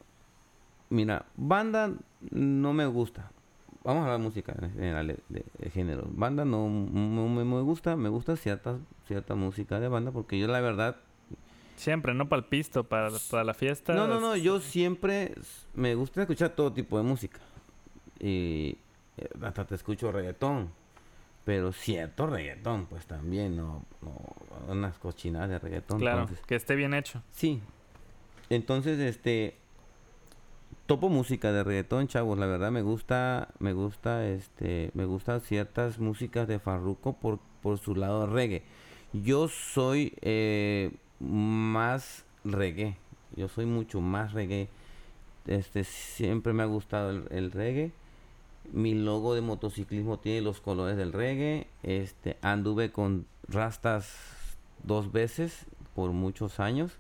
Mira, banda no me gusta. Vamos a hablar de música en general de, género. Banda no, me, gusta, me gusta cierta, cierta música de banda porque yo la verdad Siempre, no para el pisto, para, para la fiesta. No, no, no, yo siempre me gusta escuchar todo tipo de música. Y eh, hasta te escucho reggaetón. Pero cierto reggaetón, pues también, no, no unas cochinadas de reggaetón. Claro, que esté bien hecho. Sí. Entonces, este, topo música de reggaetón, chavos. La verdad me gusta, me gusta, este, me gustan ciertas músicas de Farruko por, por su lado reggae. Yo soy eh, más reggae. Yo soy mucho más reggae. Este, siempre me ha gustado el, reggae. Mi logo de motociclismo tiene los colores del reggae. Este, anduve con rastas dos veces por muchos años.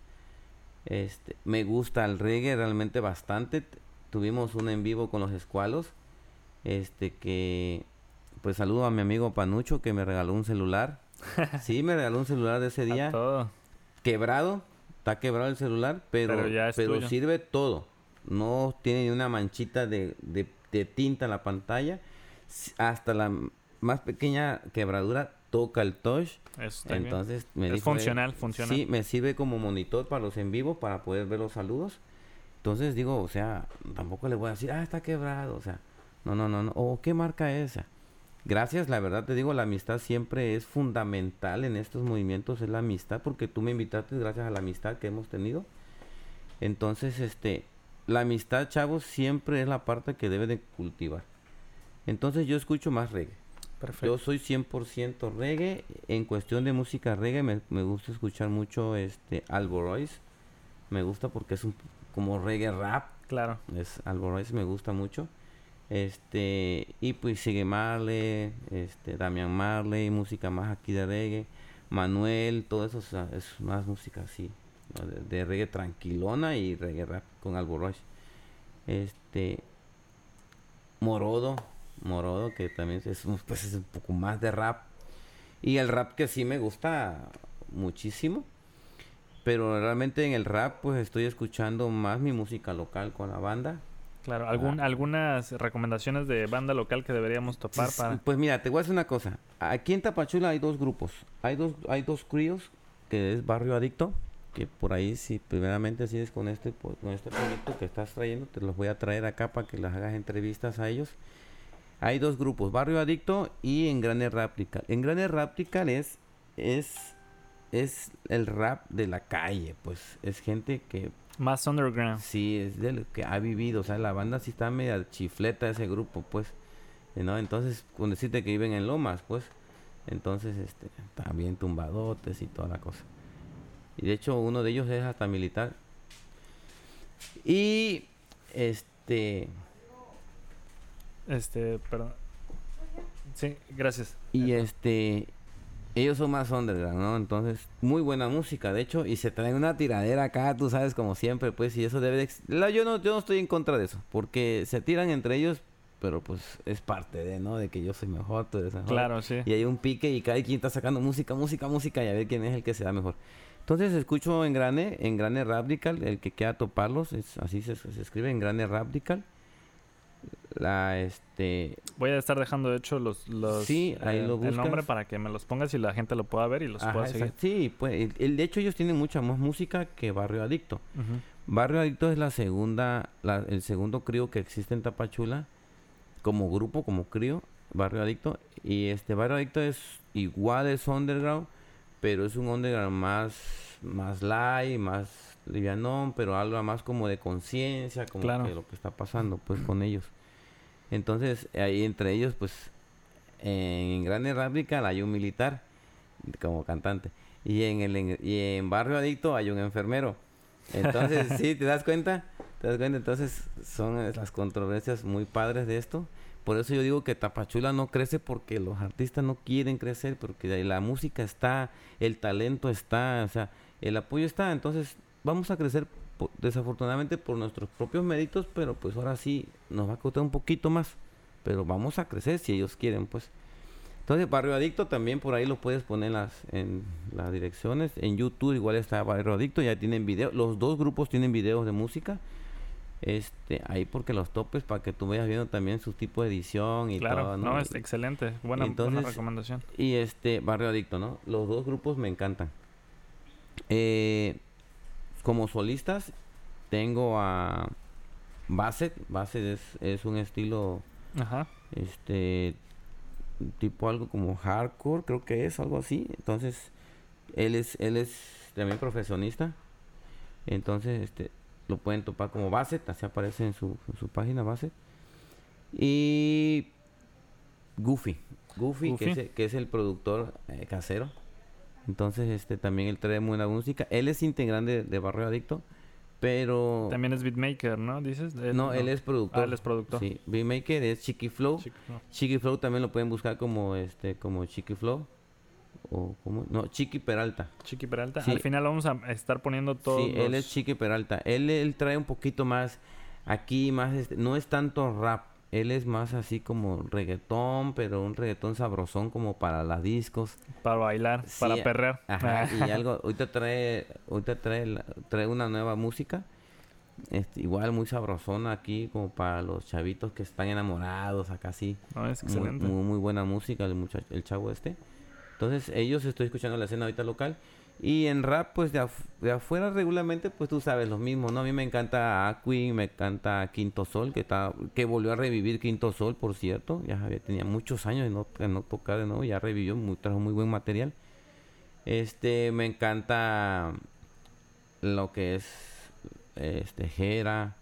Este, me gusta el reggae realmente bastante. Tuvimos un en vivo con los escualos. Este que pues saludo a mi amigo Panucho que me regaló un celular. <laughs> sí, me regaló un celular de ese día quebrado, está quebrado el celular, pero, pero, sirve todo. No tiene ni una manchita de, de, tinta en la pantalla. Hasta la más pequeña quebradura toca el touch. Entonces me es funcional, funciona. Sí, me sirve como monitor para los en vivo para poder ver los saludos. Entonces digo, o sea, tampoco le voy a decir, ah, está quebrado, o sea, no, no, no, no. o qué marca es esa gracias, la verdad te digo, la amistad siempre es fundamental en estos movimientos, es la amistad, porque tú me invitaste gracias a la amistad que hemos tenido. Entonces, este, la amistad, chavos, siempre es la parte que debe de cultivar. Entonces yo escucho más reggae. Perfecto. Yo soy 100% reggae. En cuestión de música reggae me, me gusta escuchar mucho este Alboroyce. Me gusta porque es un como reggae rap. Claro. Es Alboroyce me gusta mucho. Este, y pues sigue Marley, este, Damian Marley, música más aquí de reggae, Manuel, todo eso es más música así, de, reggae tranquilona y reggae rap con Albo Este, Morodo, Morodo, que también es, pues es un poco más de rap. Y el rap que sí me gusta muchísimo. Pero realmente en el rap pues estoy escuchando más mi música local con la banda Claro, ¿algún, algunas recomendaciones de banda local que deberíamos topar para... Pues mira, te voy a decir una cosa. Aquí en Tapachula hay dos grupos. Hay dos, hay dos críos, que es Barrio Adicto, que por ahí si primeramente sigues con este, con este proyecto que estás trayendo, te los voy a traer acá para que las hagas entrevistas a ellos. Hay dos grupos, Barrio Adicto y Engrane Raptical. Engrane Raptical es, es, es el rap de la calle, pues es gente que más underground. Sí, es de lo que ha vivido. O sea, la banda sí está media chifleta ese grupo, pues. ¿no? Entonces, con decirte que viven en Lomas, pues. Entonces, este, también tumbadotes y toda la cosa. Y de hecho, uno de ellos es hasta militar. Y, este... Este, perdón. Sí, gracias. Y este, ellos son más underground, ¿no? Entonces, muy buena música, de hecho, y se traen una tiradera acá, tú sabes, como siempre, pues, y eso debe de... La- yo, no, yo no estoy en contra de eso, porque se tiran entre ellos, pero pues es parte de, ¿no? De que yo soy mejor, tú eres mejor. Claro, sí. Y hay un pique y cada quien está sacando música, música, música y a ver quién es el que se da mejor. Entonces escucho en Grane, en Grane Radical, el que queda toparlos, es, así se, se escribe, en Grane Radical. La, este, Voy a estar dejando, de hecho, los, los Sí, ahí lo el nombre para que me los pongas y la gente lo pueda ver y los ajá, pueda seguir. exacto. sí, pues, el- el- de hecho ellos tienen mucha más música que Barrio Adicto. Barrio Adicto es la segunda, la- el segundo crío que existe en Tapachula, como grupo, como crío, Barrio Adicto. Y este Barrio Adicto es igual, es underground, pero es un underground más, más light, más livianón, pero algo más como de conciencia, como Claro. que lo que está pasando pues <clears throat> con ellos. Entonces, ahí entre ellos, pues, en Grande Radical hay un militar como cantante. Y en el en- y en Barrio Adicto hay un enfermero. Entonces, <laughs> sí, ¿te das cuenta? ¿Te das cuenta? Entonces, son las controversias muy padres de esto. Por eso yo digo que Tapachula no crece porque los artistas no quieren crecer, porque la música está, el talento está, o sea, el apoyo está. Entonces, vamos a crecer desafortunadamente por nuestros propios méritos, pero pues ahora sí nos va a costar un poquito más. Pero vamos a crecer si ellos quieren, pues. Entonces, Barrio Adicto también por ahí lo puedes poner en las, en las direcciones. En YouTube igual está Barrio Adicto, ya tienen video. Los dos grupos tienen videos de música. Este, ahí porque los topes para que tú vayas viendo también su tipo de edición y Claro, todo, no, ¿no? es excelente. Buena, buena entonces- recomendación. Y este, Barrio Adicto, ¿no? Los dos grupos me encantan. Eh, como solistas, tengo a Basset. Basset es, es un estilo, Ajá. este, tipo algo como hardcore, creo que es, algo así. Entonces, él es, él es también profesionista. Entonces, este, lo pueden topar como Basset, así aparece en su, en su página Basset. Y Goofy. Goofy, Que, es, el- que es el productor eh, casero. Entonces, este también él trae buena música. Él es integrante de, de Barrio Adicto, pero También es beatmaker, ¿no? Dices. No, él es productor. Ah, él es productor. Sí, Beatmaker es Chiqui Flow. Chiqui Flow también lo pueden buscar como este como Chiqui Flow o como no, Chiqui Peralta. Chiqui Peralta. Sí. Al final vamos a estar poniendo todos Sí, él es Chiqui Peralta. Él, él trae un poquito más aquí, más este, no es tanto rap. Él es más así como reggaetón, pero un reggaetón sabrosón como para las discos. para bailar, Sí, para perrear. Ajá, y algo, <laughs> ahorita trae, ahorita trae, trae una nueva música. Este, igual muy sabrosona aquí, como para los chavitos que están enamorados, acá sí. No, es Muy, excelente. muy, muy buena música el muchacho, el chavo este. Entonces, ellos estoy escuchando la escena ahorita local. Y en rap, pues de, af- de afuera regularmente, pues tú sabes lo mismo, ¿no? A mí me encanta Aqui, me encanta Quinto Sol, que está, que volvió a revivir Quinto Sol, por cierto. Ya había- tenía muchos años de no, de no tocar de nuevo, ya revivió, muy, trajo muy buen material. Este, me encanta lo que es este Jera.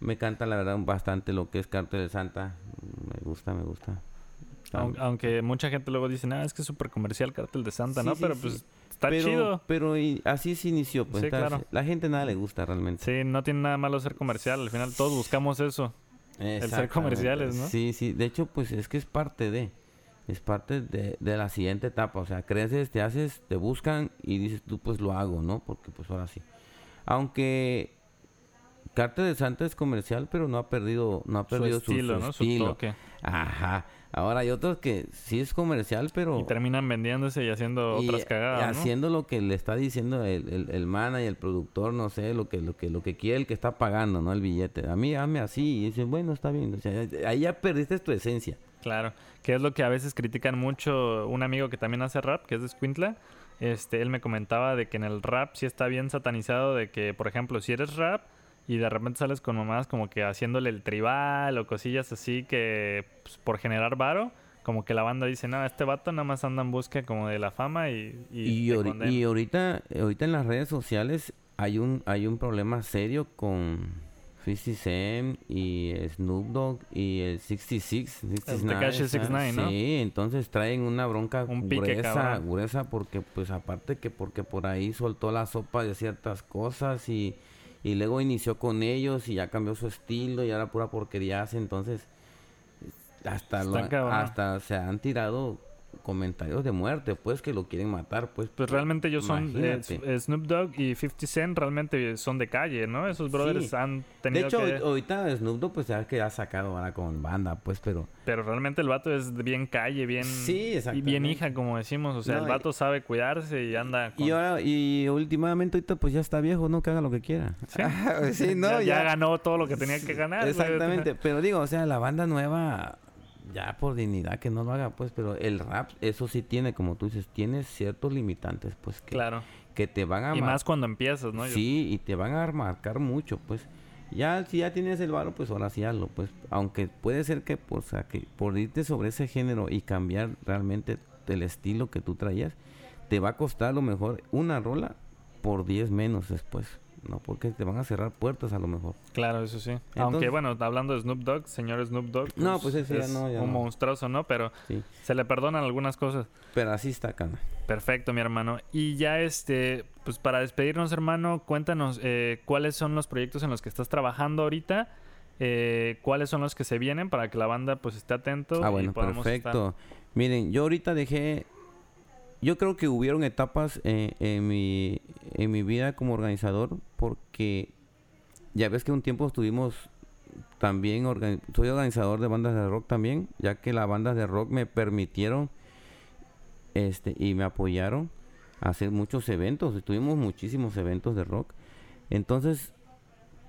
Me encanta la verdad bastante lo que es Cartel de Santa. Me gusta, me gusta. Aunque mucha gente luego dice, ah, es que es súper comercial Cártel de Santa, Sí, ¿no? sí, Pero sí. pues está pero, chido. Pero y- así se inició, pues. Sí, claro. La gente nada le gusta realmente. Sí, no tiene nada malo ser comercial. Al final todos buscamos eso. ser Exactamente. comerciales, ¿no? Sí, sí. De hecho, pues es que es parte de. Es parte de, de la siguiente etapa. O sea, creces, te haces, te buscan y dices tú, pues lo hago, ¿no? Porque pues ahora sí. Aunque Cartel de Santa es comercial, pero no ha perdido, no ha Su perdido su, estilo, su ¿no? Su estilo. toque. Ajá. Ahora hay otros que sí es comercial, pero... Y terminan vendiéndose y haciendo y- otras y cagadas, ¿no? haciendo lo que le está diciendo el, el, el manager, el productor, no sé, lo que, lo que, lo que quiere el que está pagando, ¿no? El billete. A mí, hazme así. Y dicen, bueno, está bien. O sea, ahí ya perdiste tu esencia. Claro, que es lo que a veces critican mucho un amigo que también hace rap, que es de Squintla. Este, él me comentaba de que en el rap sí está bien satanizado de que, por ejemplo, si eres rap y de repente sales con mamás como que haciéndole el tribal o cosillas así que pues, por generar varo, como que la banda dice, no, este vato nada más anda en busca como de la fama y... Y, Y, te ahori- condena". y ahorita, ahorita en las redes sociales hay un, hay un problema serio con 50 Cent y Snoop Dogg y el 66. 69, Tekashi o sea, 69, ¿no? Sí, entonces traen una bronca Un pique, gruesa, cabrón. gruesa porque pues aparte que porque por ahí soltó la sopa de ciertas cosas y, y luego inició con ellos y ya cambió su estilo y ahora pura porquería hace, entonces hasta, lo- hasta se han tirado comentarios de muerte, pues que lo quieren matar, pues. Pues realmente ellos son eh, Snoop Dogg y 50 Cent realmente son de calle, ¿no? Esos brothers Sí. han De tenido hecho, que... ahorita- Snoop Dogg, pues ya que ha sacado ahora con banda, pues, pero Pero realmente el vato es bien calle, bien... Sí, Y bien hija, como decimos. O sea, No, el y- vato sabe cuidarse y anda con... Y ahora, y últimamente ahorita pues ya está viejo, ¿no? Que haga lo que quiera. Sí. <laughs> Sí, no, ya, ya. ya ganó todo lo que tenía que ganar. Exactamente. Pero digo, o sea, la banda nueva, ya por dignidad que no lo haga, pues, pero el rap, eso sí tiene, como tú dices, tiene ciertos limitantes, pues, que, Claro. que te van a Y más cuando empiezas, ¿no? Sí, y te van a marcar mucho, pues. Ya, si ya tienes el varo, pues ahora sí hazlo, pues. Aunque puede ser que, pues, o sea, que por irte sobre ese género y cambiar realmente el estilo que tú traías, te va a costar a lo mejor una rola por 10 menos después. ¿No? Porque te van a cerrar puertas a lo mejor. Claro, eso sí. Aunque bueno, hablando de Snoop Dogg, señor Snoop Dogg. No, pues ese ya es no, ya un no. monstruoso, ¿no? Pero Sí. se le perdonan algunas cosas. Pero así está, Cana. Perfecto, mi hermano. Y ya este, pues para despedirnos, hermano, cuéntanos eh, cuáles son los proyectos en los que estás trabajando ahorita, eh, cuáles son los que se vienen para que la banda pues esté atento. Ah, y bueno, estar- perfecto. Miren, yo ahorita dejé... Yo creo que hubieron etapas eh, en, mi, en mi vida como organizador porque ya ves que un tiempo estuvimos también... soy organizador de bandas de rock también, ya que las bandas de rock me permitieron este y me apoyaron a hacer muchos eventos. Tuvimos muchísimos eventos de rock. Entonces,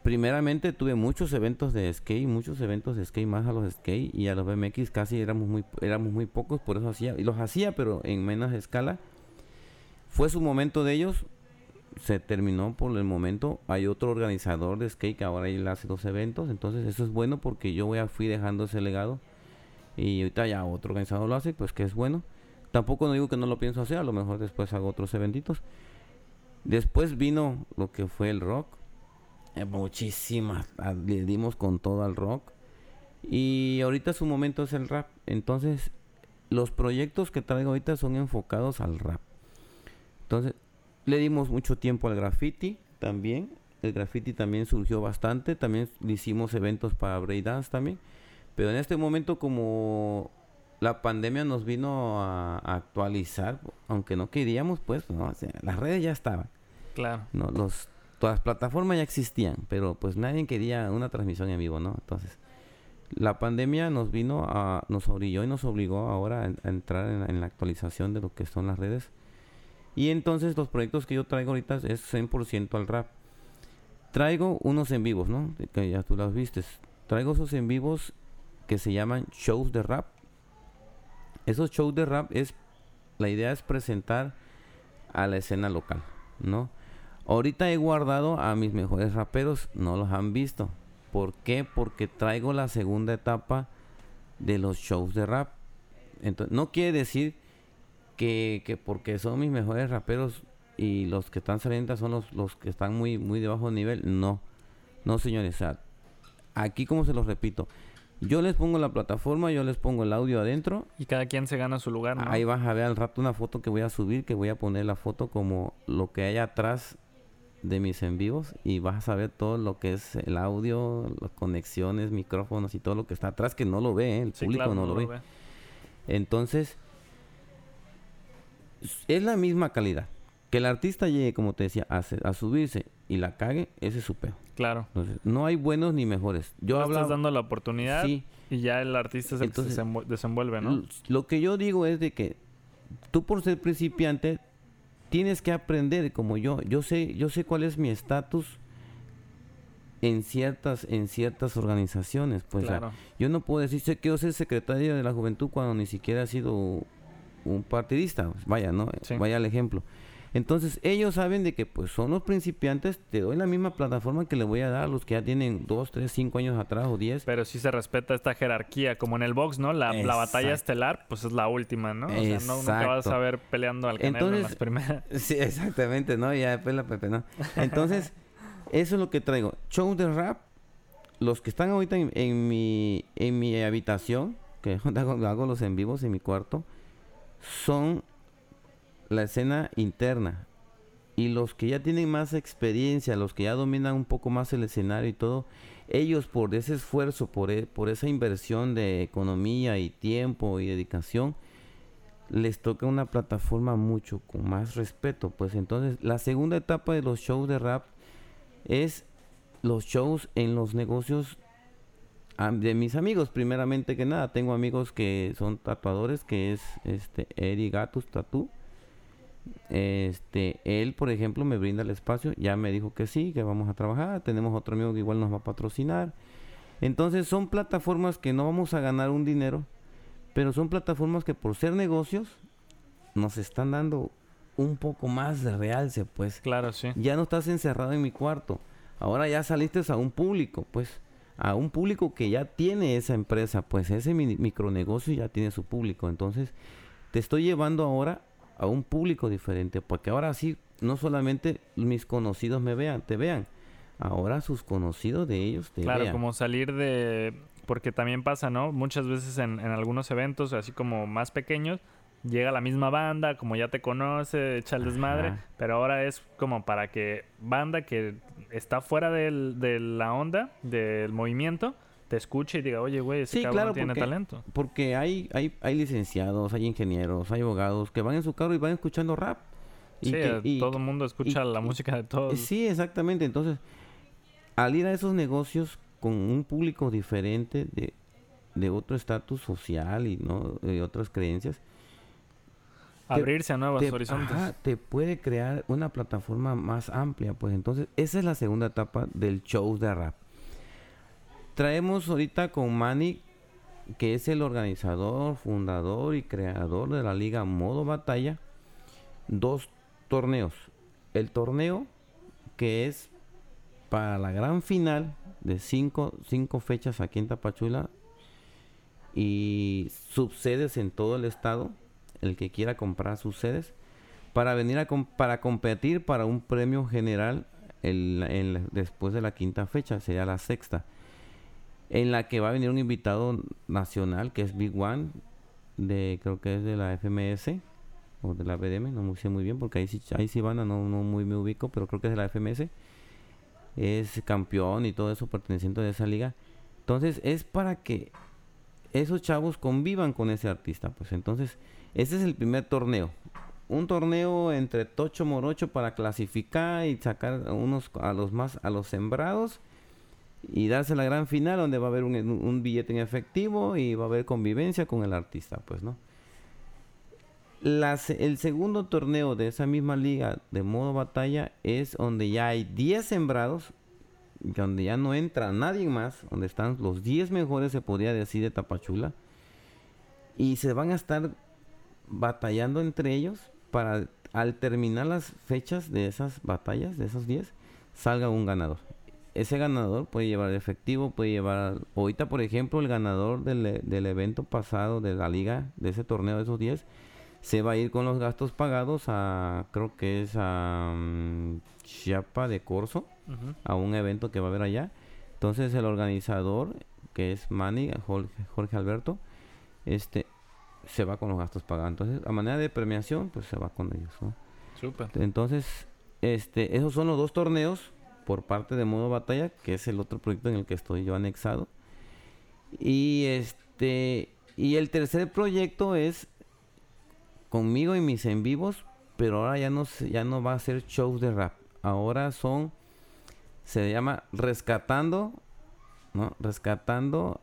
primeramente tuve muchos eventos de skate, muchos eventos de skate más a los skate y a los BMX casi éramos muy éramos muy pocos, por eso hacía los hacía pero en menos escala. Fue su momento de ellos, se terminó por el momento. Hay otro organizador de skate que ahora él hace los eventos, entonces eso es bueno porque yo voy a fui dejando ese legado y ahorita ya otro organizador lo hace, pues que es bueno. Tampoco no digo que no lo pienso hacer, a lo mejor después hago otros eventitos. Después vino lo que fue el rock. Eh, muchísimas. ah, Le dimos con todo al rock. Y ahorita su momento es el rap. Entonces, los proyectos que traigo ahorita son enfocados al rap. Entonces, le dimos mucho tiempo al graffiti también. El graffiti también surgió bastante. También le hicimos eventos para breakdance también. Pero en este momento, como la pandemia nos vino a, a actualizar, aunque no queríamos, pues, no, o sea, las redes ya estaban. Claro. No, los, todas las plataformas ya existían, pero pues nadie quería una transmisión en vivo, ¿no? Entonces, la pandemia nos vino a, nos orilló y nos obligó ahora a, a entrar en, en la actualización de lo que son las redes. Y entonces los proyectos que yo traigo ahorita es 100% al rap. Traigo unos en vivos, ¿no? Que ya tú las vistes. Traigo esos en vivos que se llaman shows de rap. Esos shows de rap es, la idea es presentar a la escena local, ¿no? Ahorita he guardado a mis mejores raperos, no los han visto. ¿Por qué? Porque traigo la segunda etapa de los shows de rap. Entonces, no quiere decir que, que porque son mis mejores raperos y los que están saliendo son los, los que están muy, muy de bajo nivel. No, no señores. O sea, aquí como se los repito, yo les pongo la plataforma, yo les pongo el audio adentro Y cada quien se gana su lugar, ¿no? Ahí vas a ver al rato una foto que voy a subir, que voy a poner la foto como lo que hay atrás de mis en vivos y vas a saber todo lo que es el audio, las conexiones, micrófonos y todo lo que está atrás que no lo ve, ¿eh? el Sí, público claro, no, no lo ve. ve. Entonces, es la misma calidad. Que el artista llegue, como te decía, a, se- a subirse y la cague, ese es su peor. Claro. Entonces, no hay buenos ni mejores. Yo Tú hablaba... estás dando la oportunidad Sí, y ya el artista es el Entonces, que se desenvuelve, ¿no? Lo que yo digo es de que tú por ser principiante tienes que aprender como yo. Yo sé, yo sé cuál es mi estatus en ciertas, en ciertas organizaciones. Pues o sea, claro. yo no puedo decir sé que yo soy secretario de la juventud cuando ni siquiera he sido un partidista. Vaya, ¿no? Sí. Vaya el ejemplo. Entonces ellos saben de que pues son los principiantes, te doy la misma plataforma que le voy a dar a los que ya tienen dos, tres, cinco años atrás o diez. Pero sí se respeta esta jerarquía, como en el box, ¿no? La, la batalla estelar, pues es la última, ¿no? O sea, no, nunca vas a ver peleando al Canelo en Entonces- las primeras. <laughs> Sí, exactamente, ¿no? Ya después la Pepe, ¿no? Entonces, <laughs> eso es lo que traigo. Show de rap, los que están ahorita en, en mi, en mi habitación, que <laughs> hago, hago los en vivos en mi cuarto, son la escena interna. Y los que ya tienen más experiencia, los que ya dominan un poco más el escenario y todo, ellos por ese esfuerzo, por, e, por esa inversión de economía y tiempo y dedicación, les toca una plataforma mucho con más respeto. Pues entonces la segunda etapa de los shows de rap es los shows en los negocios de mis amigos. Primeramente que nada, tengo amigos que son tatuadores, que es este Eri Gatus Tatu. Este, él, por ejemplo, me brinda el espacio, ya me dijo que sí, que vamos a trabajar. Tenemos otro amigo que igual nos va a patrocinar. Entonces son plataformas que no vamos a ganar un dinero, pero son plataformas que por ser negocios nos están dando un poco más de realce, pues. Claro, sí. Ya no estás encerrado en mi cuarto. Ahora ya saliste a un público, pues. A un público que ya tiene esa empresa, pues ese micronegocio ya tiene su público. Entonces, te estoy llevando ahora a un público diferente, porque ahora sí, no solamente mis conocidos me vean, te vean, ahora sus conocidos de ellos te vean. Claro, como salir de, porque también pasa, ¿no? Muchas veces en, en algunos eventos, así como más pequeños, llega la misma banda, como ya te conoce, echa el desmadre, pero ahora es como para que banda que está fuera del, de la onda, del movimiento, te escuche y diga, oye, güey, ese cabrón tiene talento. Porque hay, hay, hay licenciados, hay ingenieros, hay abogados que van en su carro y van escuchando rap. Y sí, todo el mundo escucha la música de todos. Sí, exactamente. Entonces, al ir a esos negocios con un público diferente de, de otro estatus social y no de otras creencias, abrirse a nuevos horizontes. te puede crear una plataforma más amplia, pues entonces esa es la segunda etapa del show de rap. Traemos ahorita con Manny, que es el organizador, fundador y creador de la liga Modo Batalla, dos torneos. El torneo que es para la gran final de cinco, cinco fechas aquí en Tapachula y subsedes en todo el estado el que quiera comprar sus sedes, para venir a para competir para un premio general el, después de la quinta fecha, sería la sexta, en la que va a venir un invitado nacional que es Big One, de creo que es de la FMS o de la BDM, no sé muy bien porque ahí sí, ahí sí van, no, no muy me ubico, pero creo que es de la FMS. Es campeón y todo eso perteneciente a esa liga. Entonces es para que esos chavos convivan con ese artista, pues entonces este es el primer torneo. Un torneo entre Tocho Morocho para clasificar y sacar unos a los más a los sembrados y darse la gran final donde va a haber un, billete en efectivo y va a haber convivencia con el artista, pues, ¿no? el segundo torneo de esa misma liga de modo batalla es donde ya hay 10 sembrados, donde ya no entra nadie más, donde están los 10 mejores, se podría decir, de Tapachula. Y se van a estar batallando entre ellos para al terminar las fechas de esas batallas, de esos 10, salga un ganador. Ese ganador puede llevar efectivo, puede llevar... Ahorita, por ejemplo, el ganador del, del evento pasado de la liga, de ese torneo de esos 10, se va a ir con los gastos pagados a, creo que es a um, Chiapa de Corso, a un evento que va a haber allá. Entonces el organizador, que es Manny, Jorge, Jorge Alberto, este, se va con los gastos pagados. Entonces, a manera de premiación, pues se va con ellos, ¿no? Entonces, este, esos son los dos torneos por parte de Modo Batalla, que es el otro proyecto en el que estoy yo anexado. Y este, y el tercer proyecto es conmigo y mis en vivos, pero ahora ya no ya no va a ser shows de rap. Ahora son se llama Rescatando, ¿no? Rescatando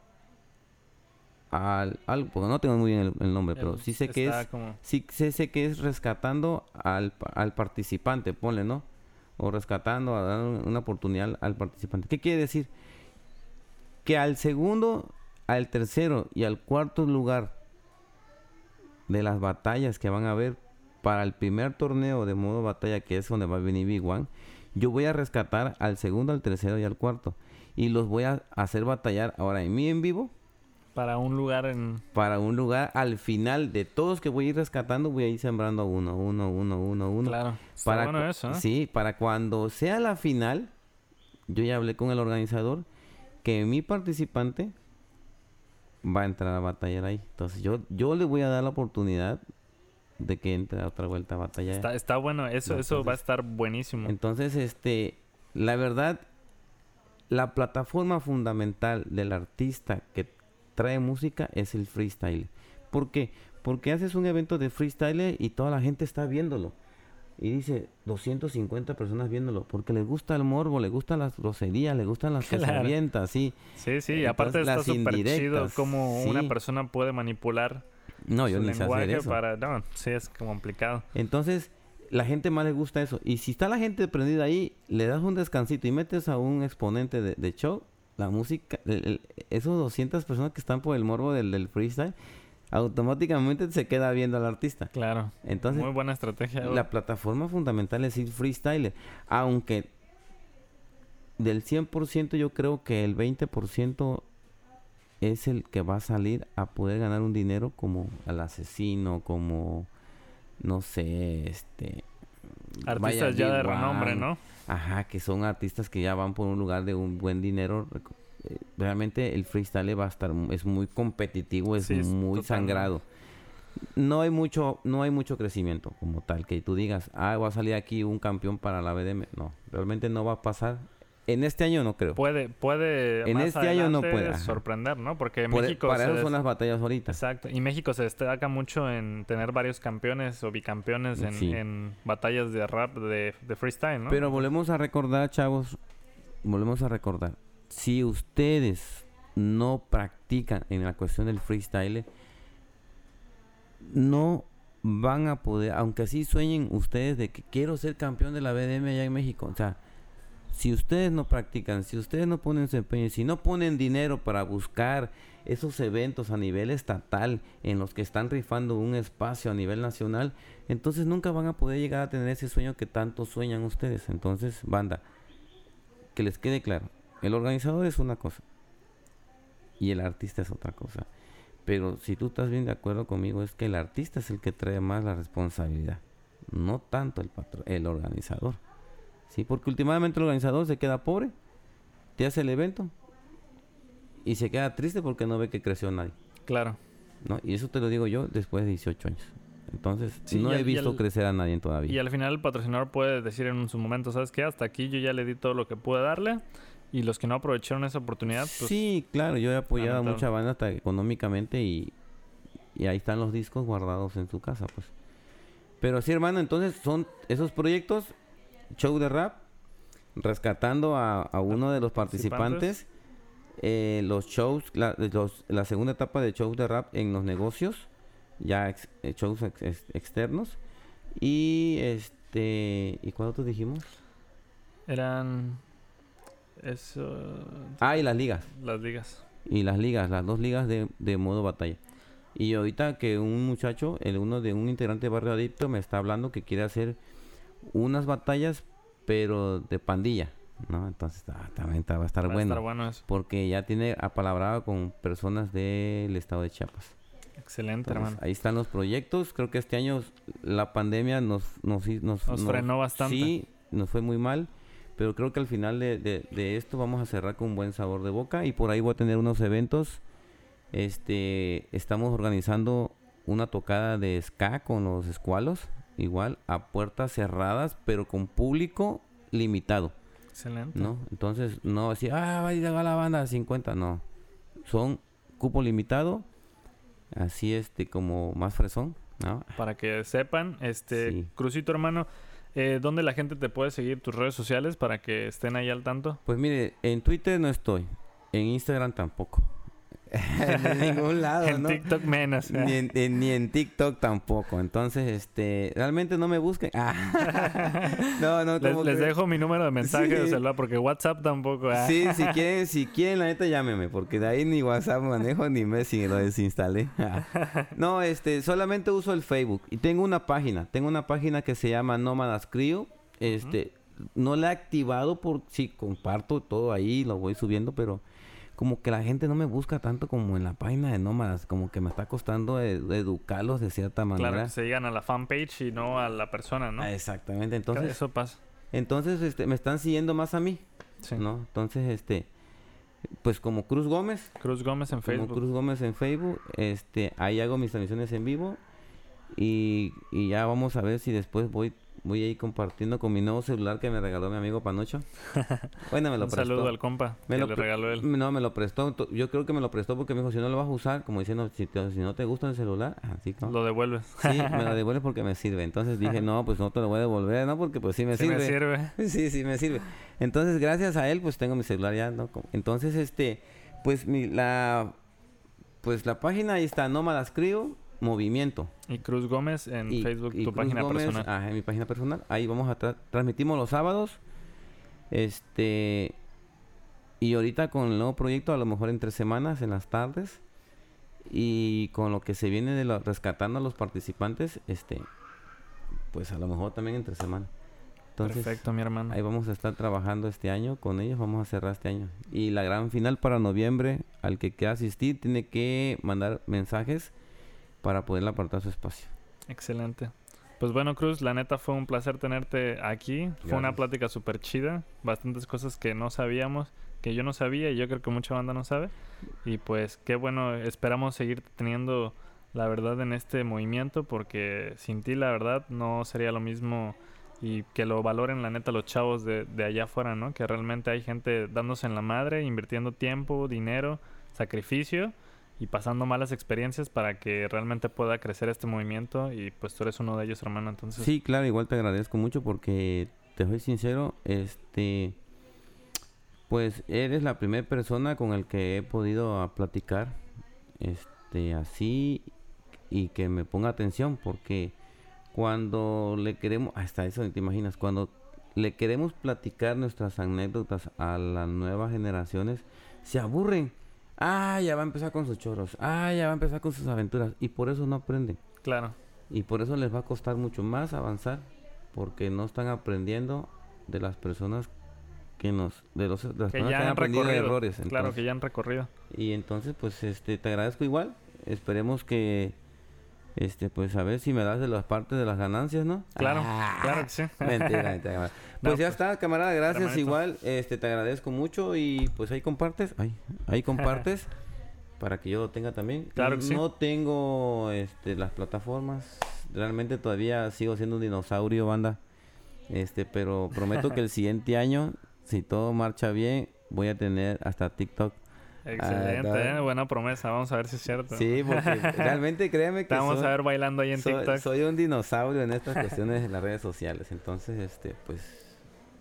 al, al porque no tengo muy bien el, nombre, pero sí sé que es sí sé, que es rescatando al, al participante, ponle, ¿no? O rescatando a dar una oportunidad al participante. ¿Qué quiere decir? Que al segundo, al tercero y al cuarto lugar de las batallas que van a haber para el primer torneo de modo batalla, que es donde va a venir Big One, yo voy a rescatar al segundo, al tercero y al cuarto. Y los voy a hacer batallar ahora en mí en vivo para un lugar en... Para un lugar al final de todos que voy a ir rescatando, voy a ir sembrando uno, uno, uno, uno, uno. Claro. para bueno eso, ¿eh? Sí, para cuando sea la final, yo ya hablé con el organizador, que mi participante va a entrar a batallar ahí. Entonces yo, yo le voy a dar la oportunidad de que entre a otra vuelta a batallar. Está, está bueno, eso, eso va a estar buenísimo. Entonces, este, la verdad, la plataforma fundamental del artista que trae música es el freestyle. ¿Por qué? Porque haces un evento de freestyle y toda la gente está viéndolo. Y dice 250 personas viéndolo. Porque les gusta el morbo, les gustan las <laughs> groserías, les gustan las herramientas, sí. Sí, sí, aparte está súper chido cómo una persona puede manipular no, yo ni lenguaje eso. para... No, sí, es complicado. Entonces, la gente más le gusta eso. Y si está la gente prendida ahí, le das un descansito y metes a un exponente de, show, la música, esos 200 personas que están por el morbo del, del freestyle, automáticamente se queda viendo al artista. Claro. Entonces, muy buena estrategia. La plataforma fundamental es ir freestyle, aunque del 100% yo creo que el 20% es el que va a salir a poder ganar un dinero como al asesino, como no sé, este artistas ya de renombre, ¿no? Ajá, que son artistas que ya van por un lugar de un buen dinero realmente el freestyle va a estar es muy competitivo, es muy sangrado. No hay mucho no hay mucho crecimiento como tal que tú digas, "Ah, va a salir aquí un campeón para la BDM." No, realmente no va a pasar. En este año no creo. Puede, puede. En este año no puede. Sorprender, ¿no? Porque México. Para eso son las batallas ahorita. Exacto. Y México se destaca mucho en tener varios campeones o bicampeones en, batallas de rap, de, de, freestyle, ¿no? Pero volvemos a recordar, chavos. Volvemos a recordar si ustedes no practican en la cuestión del freestyle, no van a poder, aunque así sueñen ustedes de que quiero ser campeón de la BDM allá en México, o sea, si ustedes no practican, si ustedes no ponen su empeño, si no ponen dinero para buscar esos eventos a nivel estatal en los que están rifando un espacio a nivel nacional, entonces nunca van a poder llegar a tener ese sueño que tanto sueñan ustedes. Entonces, banda, que les quede claro, el organizador es una cosa y el artista es otra cosa. Pero si tú estás bien de acuerdo conmigo, es que el artista es el que trae más la responsabilidad, no tanto el, el organizador. ¿Sí? Porque últimamente el organizador se queda pobre, te hace el evento y se queda triste porque no ve que creció nadie. Claro. ¿no? Y eso te lo digo yo después de 18 años. Entonces, no he visto crecer a nadie todavía. Y al final el patrocinador puede decir en su momento, ¿sabes qué? Hasta aquí yo ya le di todo lo que pude darle y los que no aprovecharon esa oportunidad, pues, Sí, claro, yo he apoyado a mucha banda hasta económicamente y, y ahí están los discos guardados en su casa, pues. Pero sí, hermano, entonces son esos proyectos, show de rap, rescatando a, uno de los participantes, eh, los shows, la, la segunda etapa de shows de rap en los negocios, ya eh, shows externos, y este, ¿y cuál otros dijimos? Eran eso. Ah, y las ligas. Las ligas. Y las ligas, las dos ligas de, de modo batalla. Y ahorita que un muchacho, el uno de un integrante de Barrio Adicto, me está hablando que quiere hacer unas batallas, pero de pandilla. ¿no? Entonces ah, también va a estar va bueno. A estar bueno eso. Porque ya tiene apalabrado con personas del estado de Chiapas. Excelente, hermano. Ahí están los proyectos. Creo que este año la pandemia nos, nos, nos, nos frenó bastante. Sí, nos fue muy mal. Pero creo que al final de, esto vamos a cerrar con un buen sabor de boca y por ahí voy a tener unos eventos. Este, estamos organizando una tocada de ska con los escualos, igual a puertas cerradas, pero con público limitado. Excelente. ¿No? Entonces, no así, ah, va a llegar la banda 50, no. Son cupo limitado, así este como más fresón, ¿no? Para que sepan, este, Crucito hermano, eh, ¿Dónde la gente te puede seguir tus redes sociales para que estén ahí al tanto? Pues mire, en Twitter no estoy, en Instagram tampoco. <laughs> en ningún lado, en TikTok menos. Ni en, ni en, TikTok tampoco. Entonces, este, realmente no me busquen. Ah. <laughs> no, no, les, les, dejo mi número de mensaje de celular porque WhatsApp tampoco. Ah. Sí, si <laughs> quieren, si quieren, la neta llámeme, porque de ahí ni WhatsApp manejo ni Messi lo desinstalé. no, este, solamente uso el Facebook y tengo una página, tengo una página que se llama Nómadas Crew. Este, no la he activado por si comparto todo ahí, lo voy subiendo, pero como que la gente no me busca tanto como en la página de Nómadas, como que me está costando educarlos de cierta manera. Claro, que se llegan a la fanpage y no a la persona, ¿no? exactamente, entonces... Eso pasa. Entonces, este, me están siguiendo más a mí, sí. ¿no? Entonces, este, pues como Cruz Gómez. Cruz Gómez en Facebook. Cruz Gómez en Facebook, este, ahí hago mis transmisiones en vivo y, y ya vamos a ver si después voy voy a ir compartiendo con mi nuevo celular que me regaló mi amigo Panocho. <laughs> Bueno, me lo Un prestó. saludo al compa Me que lo le regaló él. No, me lo prestó. Yo creo que me lo prestó porque me dijo, si no lo vas a usar, como diciendo, si, te- si no te gusta el celular, así como... Lo devuelves. Sí, me lo <laughs> devuelves porque me sirve. Entonces dije, no, pues no te lo voy a devolver, ¿no? Porque pues sí me Sí sirve. me sirve. <laughs> Sí, sí, me sirve. Entonces, gracias a él, pues tengo mi celular ya, ¿no? Entonces, este, pues mi, la, pues la página ahí está, Nómadas Crew, Movimiento. Y Cruz Gómez en Y- Facebook, y tu Cruz página Gómez, personal. En mi página personal. Ahí vamos a tra- transmitimos los sábados. Este, y ahorita con el nuevo proyecto, a lo mejor en tres semanas, en las tardes. Y con lo que se viene de lo- rescatando a los participantes, este, pues a lo mejor también entre semana. Entonces, Perfecto, mi hermano. Ahí vamos a estar trabajando este año con ellos, vamos a cerrar este año. Y la gran final para noviembre, al que quiera asistir, tiene que mandar mensajes para poder apartar su espacio. Excelente. Pues bueno, Cruz, la neta fue un placer tenerte aquí. Fue una Gracias. plática súper chida. Bastantes cosas que no sabíamos, que yo no sabía y yo creo que mucha banda no sabe. Y pues qué bueno, esperamos seguir teniendo la verdad en este movimiento porque sin ti la verdad no sería lo mismo y que lo valoren la neta los chavos de, de allá afuera, ¿no? Que realmente hay gente dándose en la madre, invirtiendo tiempo, dinero, sacrificio y pasando malas experiencias para que realmente pueda crecer este movimiento y pues tú eres uno de ellos, hermano, entonces Sí, claro, igual te agradezco mucho porque te soy sincero, este, pues eres la primera persona con el que he podido a platicar, este, así y que me ponga atención porque cuando le queremos, hasta eso te imaginas, cuando le queremos platicar nuestras anécdotas a las nuevas generaciones, se aburren. Ah, ya va a empezar con sus choros. Ah, ya va a empezar con sus aventuras. Y por eso no aprenden. claro, Y por eso les va a costar mucho más avanzar, porque no están aprendiendo de las personas que nos, de los, de las que personas que ya han recorrido. errores. claro, que ya han recorrido. Y entonces, pues, este, te agradezco igual. Esperemos que, este, pues, a ver si me das de las partes de las ganancias, ¿no? Claro, Ah, claro que sí. <laughs> Mentira, mentira, camarada. <laughs> No, Pues ya pues, está, camarada, gracias hermanito. igual. Este, te agradezco mucho y pues ahí compartes, ahí, ahí compartes <laughs> para que yo lo tenga también. Claro que sí. No tengo este las plataformas. Realmente todavía sigo siendo un dinosaurio, banda. Este, pero prometo que el siguiente año, si todo marcha bien, voy a tener hasta TikTok. Excelente, está- ¿eh? buena promesa. Vamos a ver si es cierto. Sí, porque <laughs> realmente créeme que Te vamos soy- a ver bailando ahí en soy, TikTok. soy un dinosaurio en estas cuestiones de las redes sociales. Entonces, este, pues,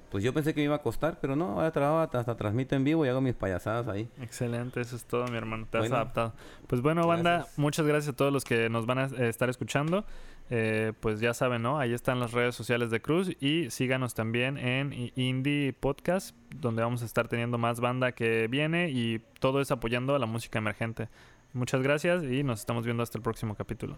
pues yo pensé que me iba a costar, pero no, ahora trabajo hasta, hasta transmito en vivo y hago mis payasadas ahí. Excelente, eso es todo, mi hermano. Te has adaptado. Pues bueno, banda, Gracias. muchas gracias a todos los que nos van a eh, estar escuchando. Eh, pues ya saben, ¿no? Ahí están las redes sociales de Cruz y síganos también en Indie Podcast, donde vamos a estar teniendo más banda que viene y todo es apoyando a la música emergente. Muchas gracias y nos estamos viendo hasta el próximo capítulo.